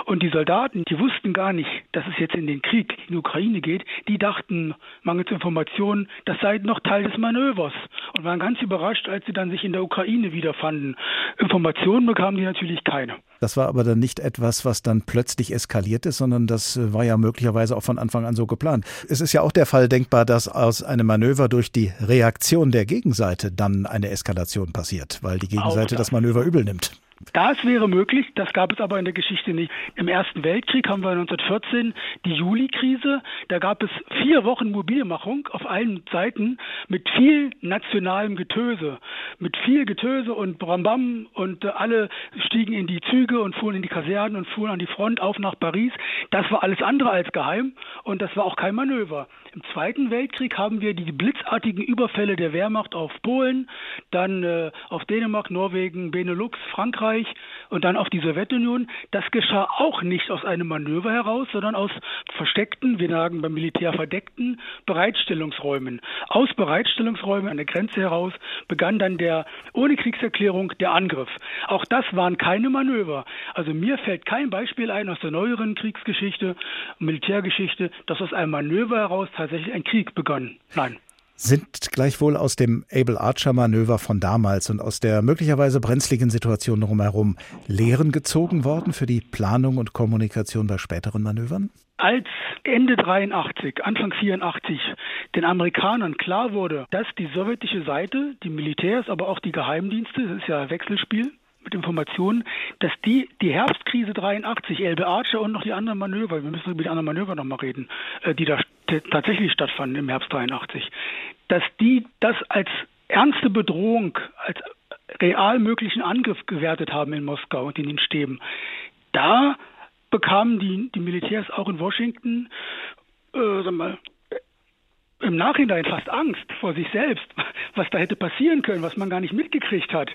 Und die Soldaten, die wussten gar nicht, dass es jetzt in den Krieg in die Ukraine geht. Die dachten, mangels Informationen, das sei noch Teil des Manövers und waren ganz überrascht, als sie dann sich in der Ukraine wiederfanden. Informationen bekamen die natürlich keine. Das war aber dann nicht etwas, was dann plötzlich eskaliert ist, sondern das äh, war ja möglicherweise auch von Anfang an so geplant. Es ist ja auch der Fall denkbar, dass aus einem Manöver durch die Reaktion der Gegenseite dann eine Eskalation passiert, weil die Gegenseite das. das Manöver übel nimmt. Das wäre möglich, das gab es aber in der Geschichte nicht. Im Ersten Weltkrieg haben wir 1914 die Juli-Krise. Da gab es vier Wochen Mobilmachung auf allen Seiten mit viel nationalem Getöse. Mit viel Getöse und Brambam und äh, alle stiegen in die Züge und fuhren in die Kasernen und fuhren an die Front auf nach Paris. Das war alles andere als geheim und das war auch kein Manöver. Im Zweiten Weltkrieg haben wir die blitzartigen Überfälle der Wehrmacht auf Polen, dann äh, auf Dänemark, Norwegen, Benelux, Frankreich und dann auf die Sowjetunion. Das geschah auch nicht aus einem Manöver heraus, sondern aus versteckten, wir sagen beim Militär verdeckten Bereitstellungsräumen. Aus Bereitstellungsräumen an der Grenze heraus begann dann der ohne Kriegserklärung der Angriff. Auch das waren keine Manöver. Also mir fällt kein Beispiel ein aus der neueren Kriegsgeschichte, Militärgeschichte, dass aus einem Manöver heraus tatsächlich ein Krieg begonnen. Nein. Sind gleichwohl aus dem Able Archer Manöver von damals und aus der möglicherweise brenzligen Situation drumherum Lehren gezogen worden für die Planung und Kommunikation bei späteren Manövern? Als Ende 83, Anfang 84 den Amerikanern klar wurde, dass die sowjetische Seite, die Militärs, aber auch die Geheimdienste, das ist ja ein Wechselspiel, mit Informationen, dass die die Herbstkrise 83, Elbe Archer und noch die anderen Manöver, wir müssen über die anderen Manöver nochmal reden, äh, die da tatsächlich stattfanden im Herbst 83, dass die das als ernste Bedrohung, als real möglichen Angriff gewertet haben in Moskau und in den Stäben. Da bekamen die, die Militärs auch in Washington äh, mal, im Nachhinein fast Angst vor sich selbst, was da hätte passieren können, was man gar nicht mitgekriegt hat.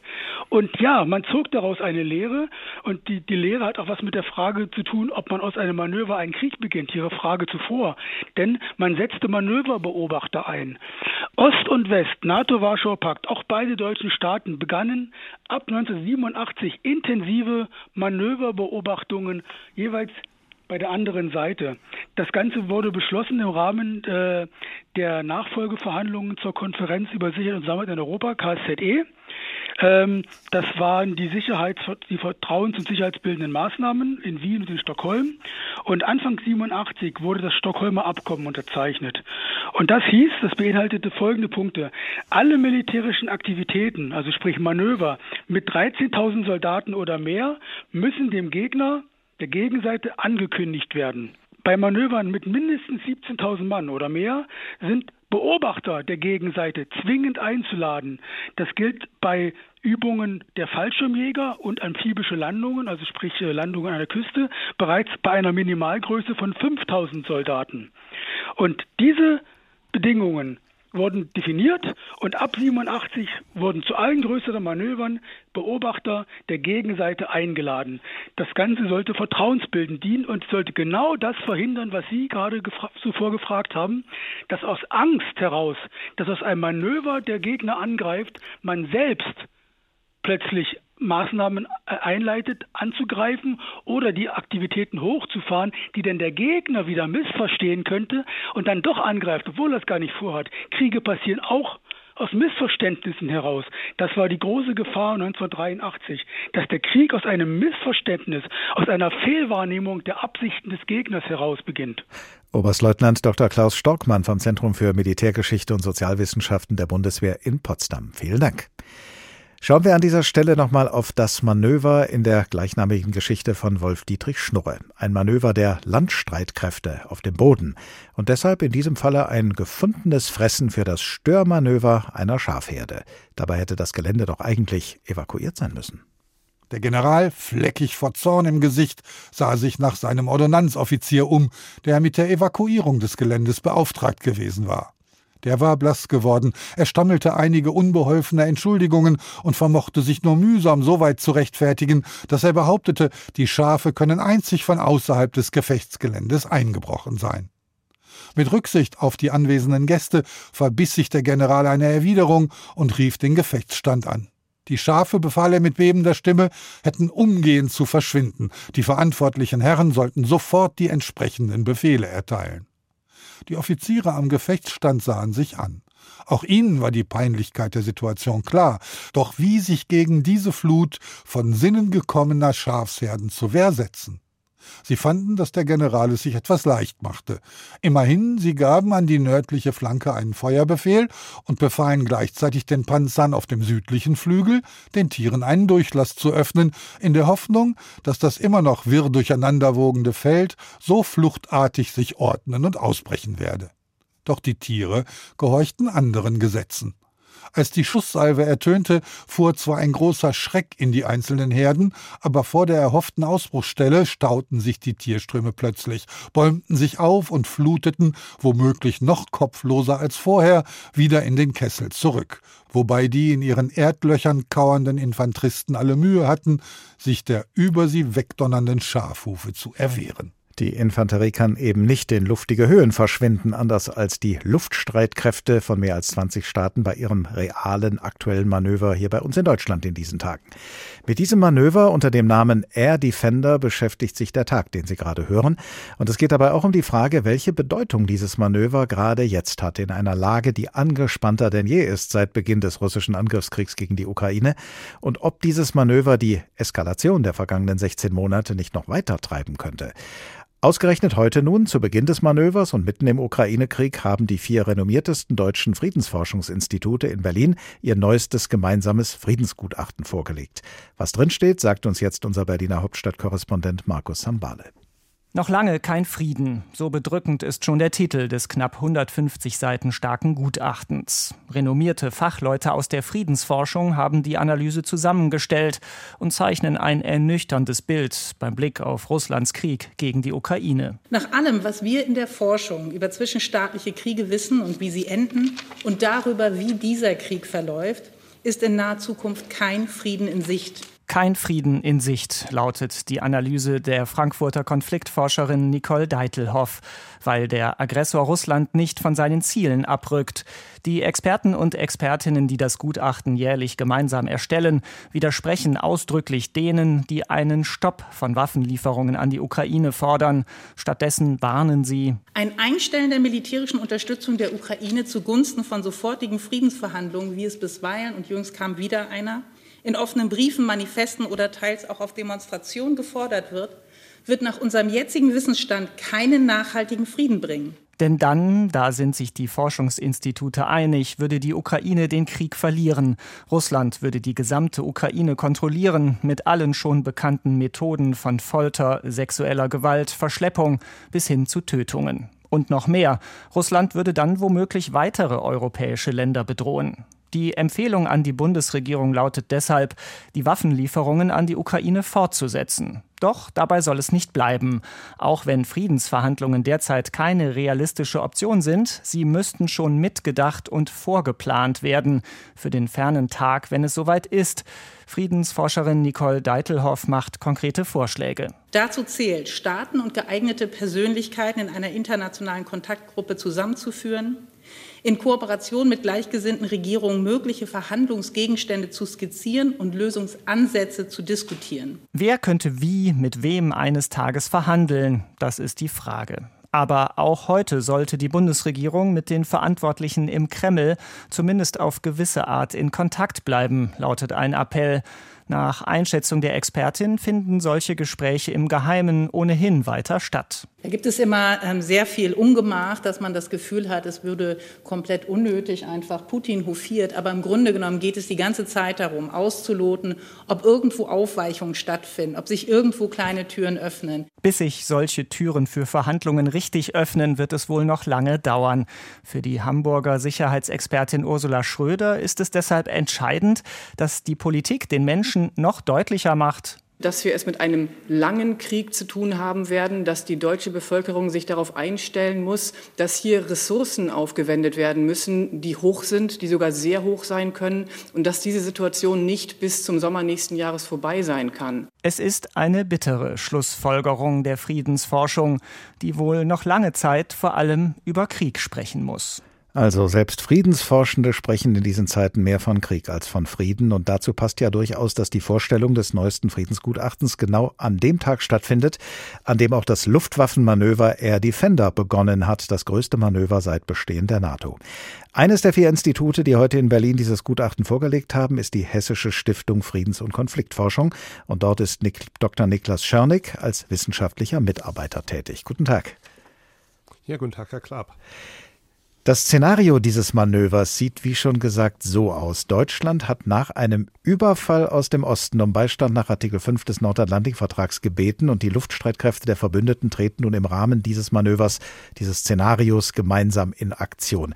Und ja, man zog daraus eine Lehre und die, die Lehre hat auch was mit der Frage zu tun, ob man aus einem Manöver einen Krieg beginnt, ihre Frage zuvor. Denn man setzte Manöverbeobachter ein. Ost und West, NATO-Warschauer Pakt, auch beide deutschen Staaten begannen ab 1987 intensive Manöverbeobachtungen jeweils bei der anderen Seite. Das Ganze wurde beschlossen im Rahmen äh, der Nachfolgeverhandlungen zur Konferenz über Sicherheit und Zusammenarbeit in Europa, KSZE. Ähm, das waren die Sicherheits-, die Vertrauens- und sicherheitsbildenden Maßnahmen in Wien und in Stockholm. Und Anfang 87 wurde das Stockholmer Abkommen unterzeichnet. Und das hieß, das beinhaltete folgende Punkte. Alle militärischen Aktivitäten, also sprich Manöver, mit 13.000 Soldaten oder mehr, müssen dem Gegner der Gegenseite angekündigt werden. Bei Manövern mit mindestens 17.000 Mann oder mehr sind Beobachter der Gegenseite zwingend einzuladen. Das gilt bei Übungen der Fallschirmjäger und amphibische Landungen, also sprich äh, Landungen an der Küste, bereits bei einer Minimalgröße von 5000 Soldaten. Und diese Bedingungen wurden definiert und ab 87 wurden zu allen größeren Manövern Beobachter der Gegenseite eingeladen. Das Ganze sollte vertrauensbildend dienen und sollte genau das verhindern, was Sie gerade gefra zuvor gefragt haben, dass aus Angst heraus, dass aus einem Manöver der Gegner angreift, man selbst plötzlich Maßnahmen äh, einleitet, anzugreifen oder die Aktivitäten hochzufahren, die denn der Gegner wieder missverstehen könnte und dann doch angreift, obwohl er es gar nicht vorhat. Kriege passieren auch aus Missverständnissen heraus. Das war die große Gefahr 1983, dass der Krieg aus einem Missverständnis, aus einer Fehlwahrnehmung der Absichten des Gegners heraus beginnt. Oberstleutnant Dr. Klaus Storkmann vom Zentrum für Militärgeschichte und Sozialwissenschaften der Bundeswehr in Potsdam. Vielen Dank. Schauen wir an dieser Stelle nochmal auf das Manöver in der gleichnamigen Geschichte von Wolf-Dietrich Schnurre. Ein Manöver der Landstreitkräfte auf dem Boden und deshalb in diesem Falle ein gefundenes Fressen für das Störmanöver einer Schafherde. Dabei hätte das Gelände doch eigentlich evakuiert sein müssen. Der General, fleckig vor Zorn im Gesicht, sah sich nach seinem Ordonnanzoffizier um, der mit der Evakuierung des Geländes beauftragt gewesen war. Der war blass geworden, er stammelte einige unbeholfene Entschuldigungen und vermochte sich nur mühsam so weit zu rechtfertigen, dass er behauptete, die Schafe können einzig von außerhalb des Gefechtsgeländes eingebrochen sein. Mit Rücksicht auf die anwesenden Gäste verbiss sich der General eine Erwiderung und rief den Gefechtsstand an. Die Schafe, befahl er mit bebender Stimme, hätten umgehend zu verschwinden. Die verantwortlichen Herren sollten sofort die entsprechenden Befehle erteilen. Die Offiziere am Gefechtsstand sahen sich an. Auch ihnen war die Peinlichkeit der Situation klar. Doch wie sich gegen diese Flut von Sinnen gekommener Schafsherden zu Wehr setzen? Sie fanden, dass der General es sich etwas leicht machte. Immerhin, sie gaben an die nördliche Flanke einen Feuerbefehl und befahlen gleichzeitig den Panzern auf dem südlichen Flügel, den Tieren einen Durchlass zu öffnen, in der Hoffnung, dass das immer noch wirr durcheinanderwogende Feld so fluchtartig sich ordnen und ausbrechen werde. Doch die Tiere gehorchten anderen Gesetzen. Als die Schusssalve ertönte, fuhr zwar ein großer Schreck in die einzelnen Herden, aber vor der erhofften Ausbruchsstelle stauten sich die Tierströme plötzlich, bäumten sich auf und fluteten, womöglich noch kopfloser als vorher, wieder in den Kessel zurück, wobei die in ihren Erdlöchern kauernden Infanteristen alle Mühe hatten, sich der über sie wegdonnernden Schafhufe zu erwehren. Die Infanterie kann eben nicht in luftige Höhen verschwinden, anders als die Luftstreitkräfte von mehr als 20 Staaten bei ihrem realen aktuellen Manöver hier bei uns in Deutschland in diesen Tagen. Mit diesem Manöver unter dem Namen Air Defender beschäftigt sich der Tag, den Sie gerade hören. Und es geht dabei auch um die Frage, welche Bedeutung dieses Manöver gerade jetzt hat in einer Lage, die angespannter denn je ist seit Beginn des russischen Angriffskriegs gegen die Ukraine und ob dieses Manöver die Eskalation der vergangenen 16 Monate nicht noch weiter treiben könnte. Ausgerechnet heute nun, zu Beginn des Manövers und mitten im Ukraine-Krieg, haben die vier renommiertesten deutschen Friedensforschungsinstitute in Berlin ihr neuestes gemeinsames Friedensgutachten vorgelegt. Was drinsteht, sagt uns jetzt unser Berliner Hauptstadtkorrespondent Markus Sambale. Noch lange kein Frieden, so bedrückend ist schon der Titel des knapp 150 Seiten starken Gutachtens. Renommierte Fachleute aus der Friedensforschung haben die Analyse zusammengestellt und zeichnen ein ernüchterndes Bild beim Blick auf Russlands Krieg gegen die Ukraine. Nach allem, was wir in der Forschung über zwischenstaatliche Kriege wissen und wie sie enden und darüber, wie dieser Krieg verläuft, ist in naher Zukunft kein Frieden in Sicht. Kein Frieden in Sicht, lautet die Analyse der Frankfurter Konfliktforscherin Nicole Deitelhoff, weil der Aggressor Russland nicht von seinen Zielen abrückt. Die Experten und Expertinnen, die das Gutachten jährlich gemeinsam erstellen, widersprechen ausdrücklich denen, die einen Stopp von Waffenlieferungen an die Ukraine fordern. Stattdessen warnen sie. Ein Einstellen der militärischen Unterstützung der Ukraine zugunsten von sofortigen Friedensverhandlungen, wie es bisweilen und jüngst kam wieder einer, in offenen Briefen, Manifesten oder teils auch auf Demonstrationen gefordert wird, wird nach unserem jetzigen Wissensstand keinen nachhaltigen Frieden bringen. Denn dann, da sind sich die Forschungsinstitute einig, würde die Ukraine den Krieg verlieren. Russland würde die gesamte Ukraine kontrollieren, mit allen schon bekannten Methoden von Folter, sexueller Gewalt, Verschleppung bis hin zu Tötungen. Und noch mehr. Russland würde dann womöglich weitere europäische Länder bedrohen. Die Empfehlung an die Bundesregierung lautet deshalb, die Waffenlieferungen an die Ukraine fortzusetzen. Doch dabei soll es nicht bleiben. Auch wenn Friedensverhandlungen derzeit keine realistische Option sind, sie müssten schon mitgedacht und vorgeplant werden für den fernen Tag, wenn es soweit ist. Friedensforscherin Nicole Deitelhoff macht konkrete Vorschläge. Dazu zählt, Staaten und geeignete Persönlichkeiten in einer internationalen Kontaktgruppe zusammenzuführen, in Kooperation mit gleichgesinnten Regierungen mögliche Verhandlungsgegenstände zu skizzieren und Lösungsansätze zu diskutieren. Wer könnte wie mit wem eines Tages verhandeln? Das ist die Frage. Aber auch heute sollte die Bundesregierung mit den Verantwortlichen im Kreml zumindest auf gewisse Art in Kontakt bleiben, lautet ein Appell. Nach Einschätzung der Expertin finden solche Gespräche im Geheimen ohnehin weiter statt. Da gibt es immer ähm, sehr viel Ungemach, dass man das Gefühl hat, es würde komplett unnötig einfach Putin hofiert. Aber im Grunde genommen geht es die ganze Zeit darum, auszuloten, ob irgendwo Aufweichungen stattfinden, ob sich irgendwo kleine Türen öffnen. Bis sich solche Türen für Verhandlungen richtig öffnen, wird es wohl noch lange dauern. Für die Hamburger Sicherheitsexpertin Ursula Schröder ist es deshalb entscheidend, dass die Politik den Menschen noch deutlicher macht, dass wir es mit einem langen Krieg zu tun haben werden, dass die deutsche Bevölkerung sich darauf einstellen muss, dass hier Ressourcen aufgewendet werden müssen, die hoch sind, die sogar sehr hoch sein können und dass diese Situation nicht bis zum Sommer nächsten Jahres vorbei sein kann. Es ist eine bittere Schlussfolgerung der Friedensforschung, die wohl noch lange Zeit vor allem über Krieg sprechen muss. Also selbst Friedensforschende sprechen in diesen Zeiten mehr von Krieg als von Frieden. Und dazu passt ja durchaus, dass die Vorstellung des neuesten Friedensgutachtens genau an dem Tag stattfindet, an dem auch das Luftwaffenmanöver Air Defender begonnen hat, das größte Manöver seit Bestehen der NATO. Eines der vier Institute, die heute in Berlin dieses Gutachten vorgelegt haben, ist die Hessische Stiftung Friedens- und Konfliktforschung. Und dort ist Dr. Niklas Schörnig als wissenschaftlicher Mitarbeiter tätig. Guten Tag. Ja, guten Tag, Herr Klapp. Das Szenario dieses Manövers sieht, wie schon gesagt, so aus. Deutschland hat nach einem Überfall aus dem Osten um Beistand nach Artikel 5 des Nordatlantikvertrags gebeten und die Luftstreitkräfte der Verbündeten treten nun im Rahmen dieses Manövers, dieses Szenarios gemeinsam in Aktion.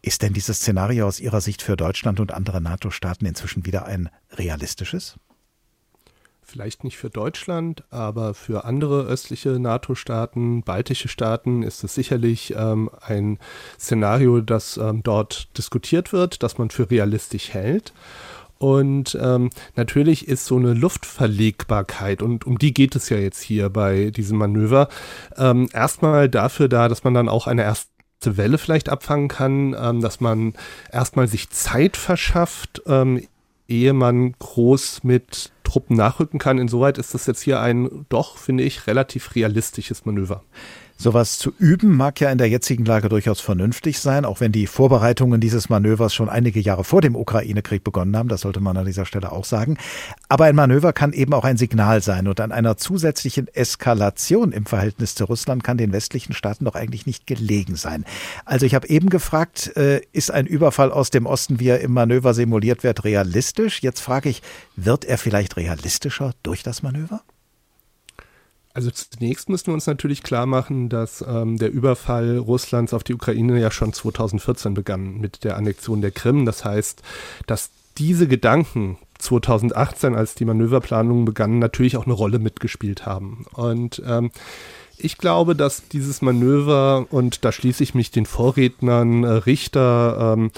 Ist denn dieses Szenario aus Ihrer Sicht für Deutschland und andere NATO-Staaten inzwischen wieder ein realistisches? Vielleicht nicht für Deutschland, aber für andere östliche NATO-Staaten, baltische Staaten ist es sicherlich ähm, ein Szenario, das ähm, dort diskutiert wird, das man für realistisch hält. Und ähm, natürlich ist so eine Luftverlegbarkeit, und um die geht es ja jetzt hier bei diesem Manöver, ähm, erstmal dafür da, dass man dann auch eine erste Welle vielleicht abfangen kann, ähm, dass man erstmal sich Zeit verschafft, ähm, ehe man groß mit Truppen nachrücken kann. Insoweit ist das jetzt hier ein doch, finde ich, relativ realistisches Manöver. Sowas zu üben mag ja in der jetzigen Lage durchaus vernünftig sein, auch wenn die Vorbereitungen dieses Manövers schon einige Jahre vor dem Ukraine-Krieg begonnen haben, das sollte man an dieser Stelle auch sagen. Aber ein Manöver kann eben auch ein Signal sein und an einer zusätzlichen Eskalation im Verhältnis zu Russland kann den westlichen Staaten doch eigentlich nicht gelegen sein. Also ich habe eben gefragt, äh, ist ein Überfall aus dem Osten, wie er im Manöver simuliert wird, realistisch? Jetzt frage ich, wird er vielleicht realistischer durch das Manöver? Also zunächst müssen wir uns natürlich klar machen, dass ähm, der Überfall Russlands auf die Ukraine ja schon 2014 begann mit der Annexion der Krim. Das heißt, dass diese Gedanken 2018, als die Manöverplanungen begannen, natürlich auch eine Rolle mitgespielt haben. Und ähm, ich glaube, dass dieses Manöver, und da schließe ich mich den Vorrednern, äh, Richter, ähm,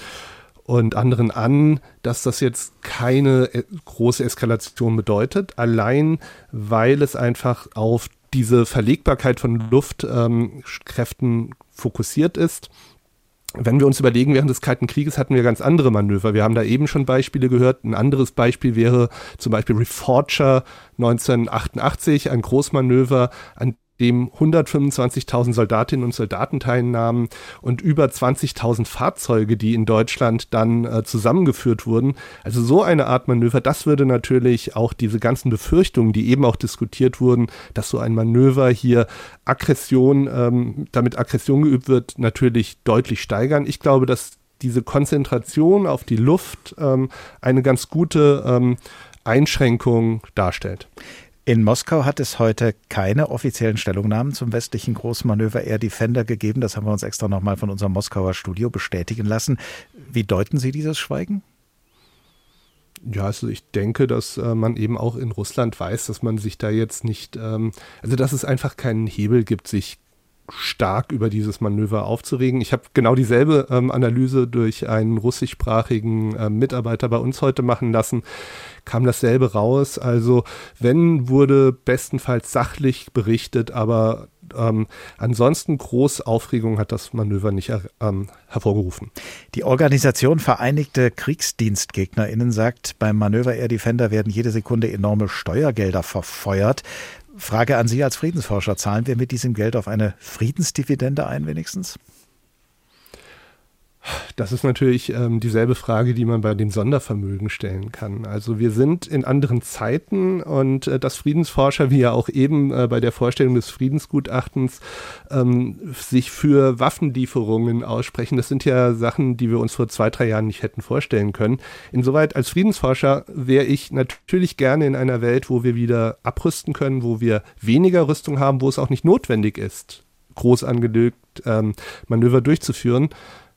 und anderen an, dass das jetzt keine äh, große Eskalation bedeutet, allein weil es einfach auf diese Verlegbarkeit von Luftkräften ähm, fokussiert ist. Wenn wir uns überlegen, während des Kalten Krieges hatten wir ganz andere Manöver. Wir haben da eben schon Beispiele gehört. Ein anderes Beispiel wäre zum Beispiel Reforger 1988, ein Großmanöver, an dem 125.000 Soldatinnen und Soldaten teilnahmen und über 20.000 Fahrzeuge, die in Deutschland dann äh, zusammengeführt wurden. Also so eine Art Manöver, das würde natürlich auch diese ganzen Befürchtungen, die eben auch diskutiert wurden, dass so ein Manöver hier Aggression, ähm, damit Aggression geübt wird, natürlich deutlich steigern. Ich glaube, dass diese Konzentration auf die Luft ähm, eine ganz gute ähm, Einschränkung darstellt. In Moskau hat es heute keine offiziellen Stellungnahmen zum westlichen Großmanöver Air Defender gegeben. Das haben wir uns extra nochmal von unserem Moskauer Studio bestätigen lassen. Wie deuten Sie dieses Schweigen? Ja, also ich denke, dass äh, man eben auch in Russland weiß, dass man sich da jetzt nicht, ähm, also dass es einfach keinen Hebel gibt, sich stark über dieses Manöver aufzuregen. Ich habe genau dieselbe ähm, Analyse durch einen russischsprachigen äh, Mitarbeiter bei uns heute machen lassen. Kam dasselbe raus. Also wenn wurde bestenfalls sachlich berichtet, aber ähm, ansonsten groß Aufregung hat das Manöver nicht ähm, hervorgerufen. Die Organisation Vereinigte KriegsdienstgegnerInnen sagt, beim Manöver Air Defender werden jede Sekunde enorme Steuergelder verfeuert. Frage an Sie als Friedensforscher, zahlen wir mit diesem Geld auf eine Friedensdividende ein wenigstens? Das ist natürlich ähm, dieselbe Frage, die man bei den Sondervermögen stellen kann. Also wir sind in anderen Zeiten und äh, dass Friedensforscher, wie ja auch eben äh, bei der Vorstellung des Friedensgutachtens, ähm, sich für Waffenlieferungen aussprechen, das sind ja Sachen, die wir uns vor zwei, drei Jahren nicht hätten vorstellen können. Insoweit als Friedensforscher wäre ich natürlich gerne in einer Welt, wo wir wieder abrüsten können, wo wir weniger Rüstung haben, wo es auch nicht notwendig ist, groß angelegt ähm, Manöver durchzuführen.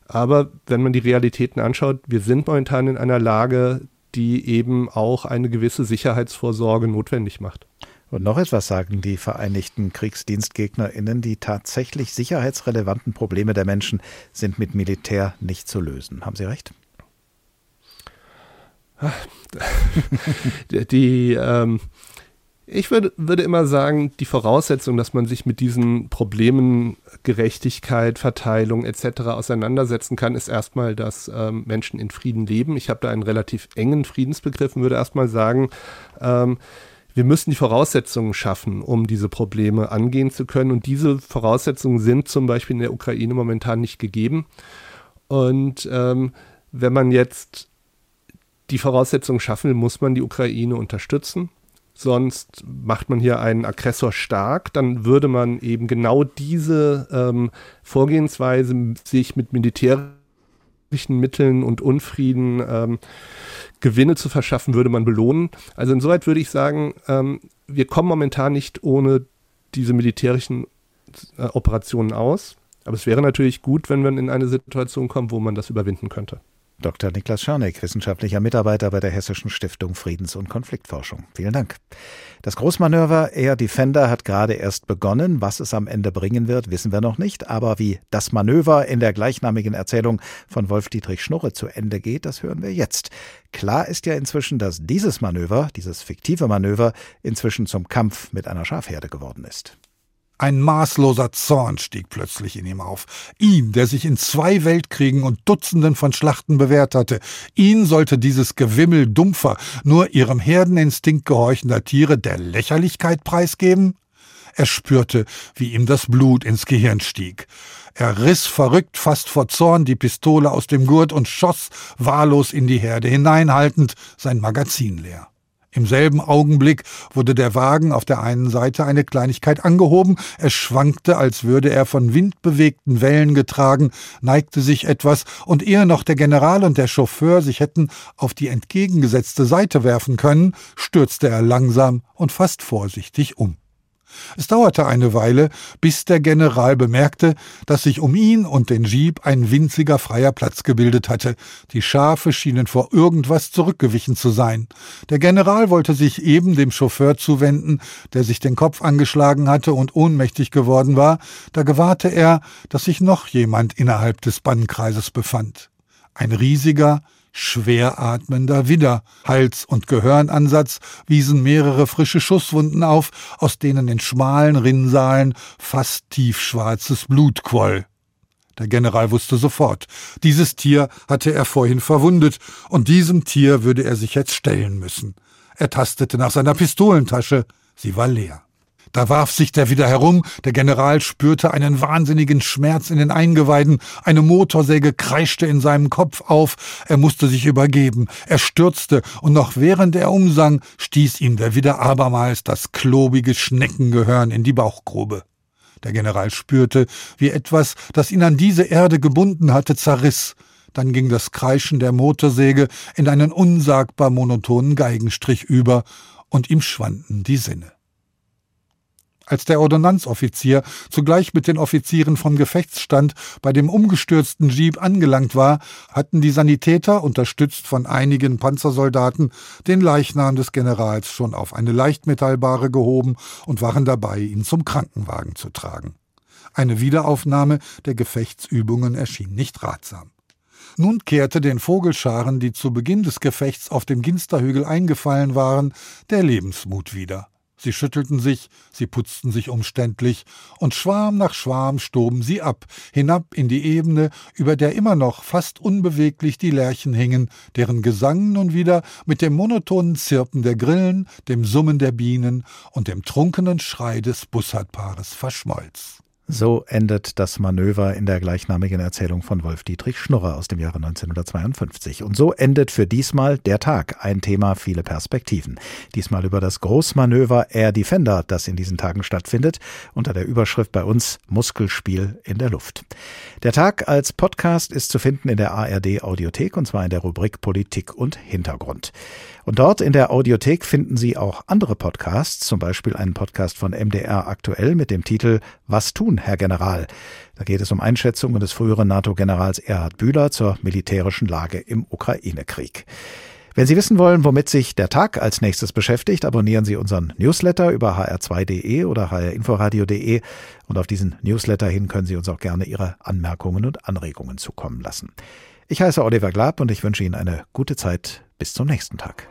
Aber wenn man die Realitäten anschaut, wir sind momentan in einer Lage, die eben auch eine gewisse Sicherheitsvorsorge notwendig macht. Und noch etwas sagen die vereinigten KriegsdienstgegnerInnen, die tatsächlich sicherheitsrelevanten Probleme der Menschen sind mit Militär nicht zu lösen. Haben Sie recht? die, ähm, ich würde, würde immer sagen, die Voraussetzung, dass man sich mit diesen Problemen Gerechtigkeit, Verteilung etc. auseinandersetzen kann, ist erstmal, dass ähm, Menschen in Frieden leben. Ich habe da einen relativ engen Friedensbegriff und würde erstmal sagen, ähm, wir müssen die Voraussetzungen schaffen, um diese Probleme angehen zu können. Und diese Voraussetzungen sind zum Beispiel in der Ukraine momentan nicht gegeben. Und ähm, wenn man jetzt die Voraussetzungen schaffen will, muss man die Ukraine unterstützen sonst macht man hier einen Aggressor stark, dann würde man eben genau diese ähm, Vorgehensweise sich mit militärischen Mitteln und Unfrieden ähm, Gewinne zu verschaffen, würde man belohnen. Also insoweit würde ich sagen, ähm, wir kommen momentan nicht ohne diese militärischen äh, Operationen aus. Aber es wäre natürlich gut, wenn wir in eine Situation kommen, wo man das überwinden könnte. Dr. Niklas Scharneck, wissenschaftlicher Mitarbeiter bei der Hessischen Stiftung Friedens- und Konfliktforschung. Vielen Dank. Das Großmanöver Air Defender hat gerade erst begonnen. Was es am Ende bringen wird, wissen wir noch nicht. Aber wie das Manöver in der gleichnamigen Erzählung von Wolf-Dietrich Schnurre zu Ende geht, das hören wir jetzt. Klar ist ja inzwischen, dass dieses Manöver, dieses fiktive Manöver, inzwischen zum Kampf mit einer Schafherde geworden ist. Ein maßloser Zorn stieg plötzlich in ihm auf. Ihn, der sich in zwei Weltkriegen und Dutzenden von Schlachten bewährt hatte, ihn sollte dieses Gewimmel dumpfer, nur ihrem Herdeninstinkt gehorchender Tiere der Lächerlichkeit preisgeben? Er spürte, wie ihm das Blut ins Gehirn stieg. Er riss verrückt fast vor Zorn die Pistole aus dem Gurt und schoss wahllos in die Herde hineinhaltend sein Magazin leer. Im selben Augenblick wurde der Wagen auf der einen Seite eine Kleinigkeit angehoben, er schwankte, als würde er von windbewegten Wellen getragen, neigte sich etwas, und ehe noch der General und der Chauffeur sich hätten auf die entgegengesetzte Seite werfen können, stürzte er langsam und fast vorsichtig um. Es dauerte eine Weile, bis der General bemerkte, dass sich um ihn und den Jeep ein winziger freier Platz gebildet hatte. Die Schafe schienen vor irgendwas zurückgewichen zu sein. Der General wollte sich eben dem Chauffeur zuwenden, der sich den Kopf angeschlagen hatte und ohnmächtig geworden war, da gewahrte er, dass sich noch jemand innerhalb des Bannkreises befand. Ein riesiger, schwer atmender Widder. Hals- und Gehirnansatz wiesen mehrere frische Schusswunden auf, aus denen in schmalen Rinnsalen fast tiefschwarzes Blut quoll. Der General wusste sofort, dieses Tier hatte er vorhin verwundet, und diesem Tier würde er sich jetzt stellen müssen. Er tastete nach seiner Pistolentasche, sie war leer. Da warf sich der wieder herum, der General spürte einen wahnsinnigen Schmerz in den Eingeweiden, eine Motorsäge kreischte in seinem Kopf auf, er musste sich übergeben, er stürzte, und noch während er umsang, stieß ihm der wieder abermals das klobige Schneckengehörn in die Bauchgrube. Der General spürte, wie etwas, das ihn an diese Erde gebunden hatte, zerriss, dann ging das Kreischen der Motorsäge in einen unsagbar monotonen Geigenstrich über, und ihm schwanden die Sinne. Als der Ordonnanzoffizier zugleich mit den Offizieren vom Gefechtsstand bei dem umgestürzten Jeep angelangt war, hatten die Sanitäter, unterstützt von einigen Panzersoldaten, den Leichnam des Generals schon auf eine Leichtmetallbare gehoben und waren dabei, ihn zum Krankenwagen zu tragen. Eine Wiederaufnahme der Gefechtsübungen erschien nicht ratsam. Nun kehrte den Vogelscharen, die zu Beginn des Gefechts auf dem Ginsterhügel eingefallen waren, der Lebensmut wieder. Sie schüttelten sich, sie putzten sich umständlich, und Schwarm nach Schwarm stoben sie ab, hinab in die Ebene, über der immer noch fast unbeweglich die Lerchen hingen, deren Gesang nun wieder mit dem monotonen Zirpen der Grillen, dem Summen der Bienen und dem trunkenen Schrei des Bussardpaares verschmolz. So endet das Manöver in der gleichnamigen Erzählung von Wolf Dietrich Schnurrer aus dem Jahre 1952. Und so endet für diesmal der Tag. Ein Thema, viele Perspektiven. Diesmal über das Großmanöver Air Defender, das in diesen Tagen stattfindet, unter der Überschrift bei uns Muskelspiel in der Luft. Der Tag als Podcast ist zu finden in der ARD Audiothek und zwar in der Rubrik Politik und Hintergrund. Und dort in der Audiothek finden Sie auch andere Podcasts, zum Beispiel einen Podcast von MDR aktuell mit dem Titel Was tun, Herr General? Da geht es um Einschätzungen des früheren NATO-Generals Erhard Bühler zur militärischen Lage im Ukraine-Krieg. Wenn Sie wissen wollen, womit sich der Tag als nächstes beschäftigt, abonnieren Sie unseren Newsletter über hr2.de oder hrinforadio.de und auf diesen Newsletter hin können Sie uns auch gerne Ihre Anmerkungen und Anregungen zukommen lassen. Ich heiße Oliver Glab und ich wünsche Ihnen eine gute Zeit. Bis zum nächsten Tag.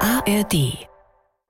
ARD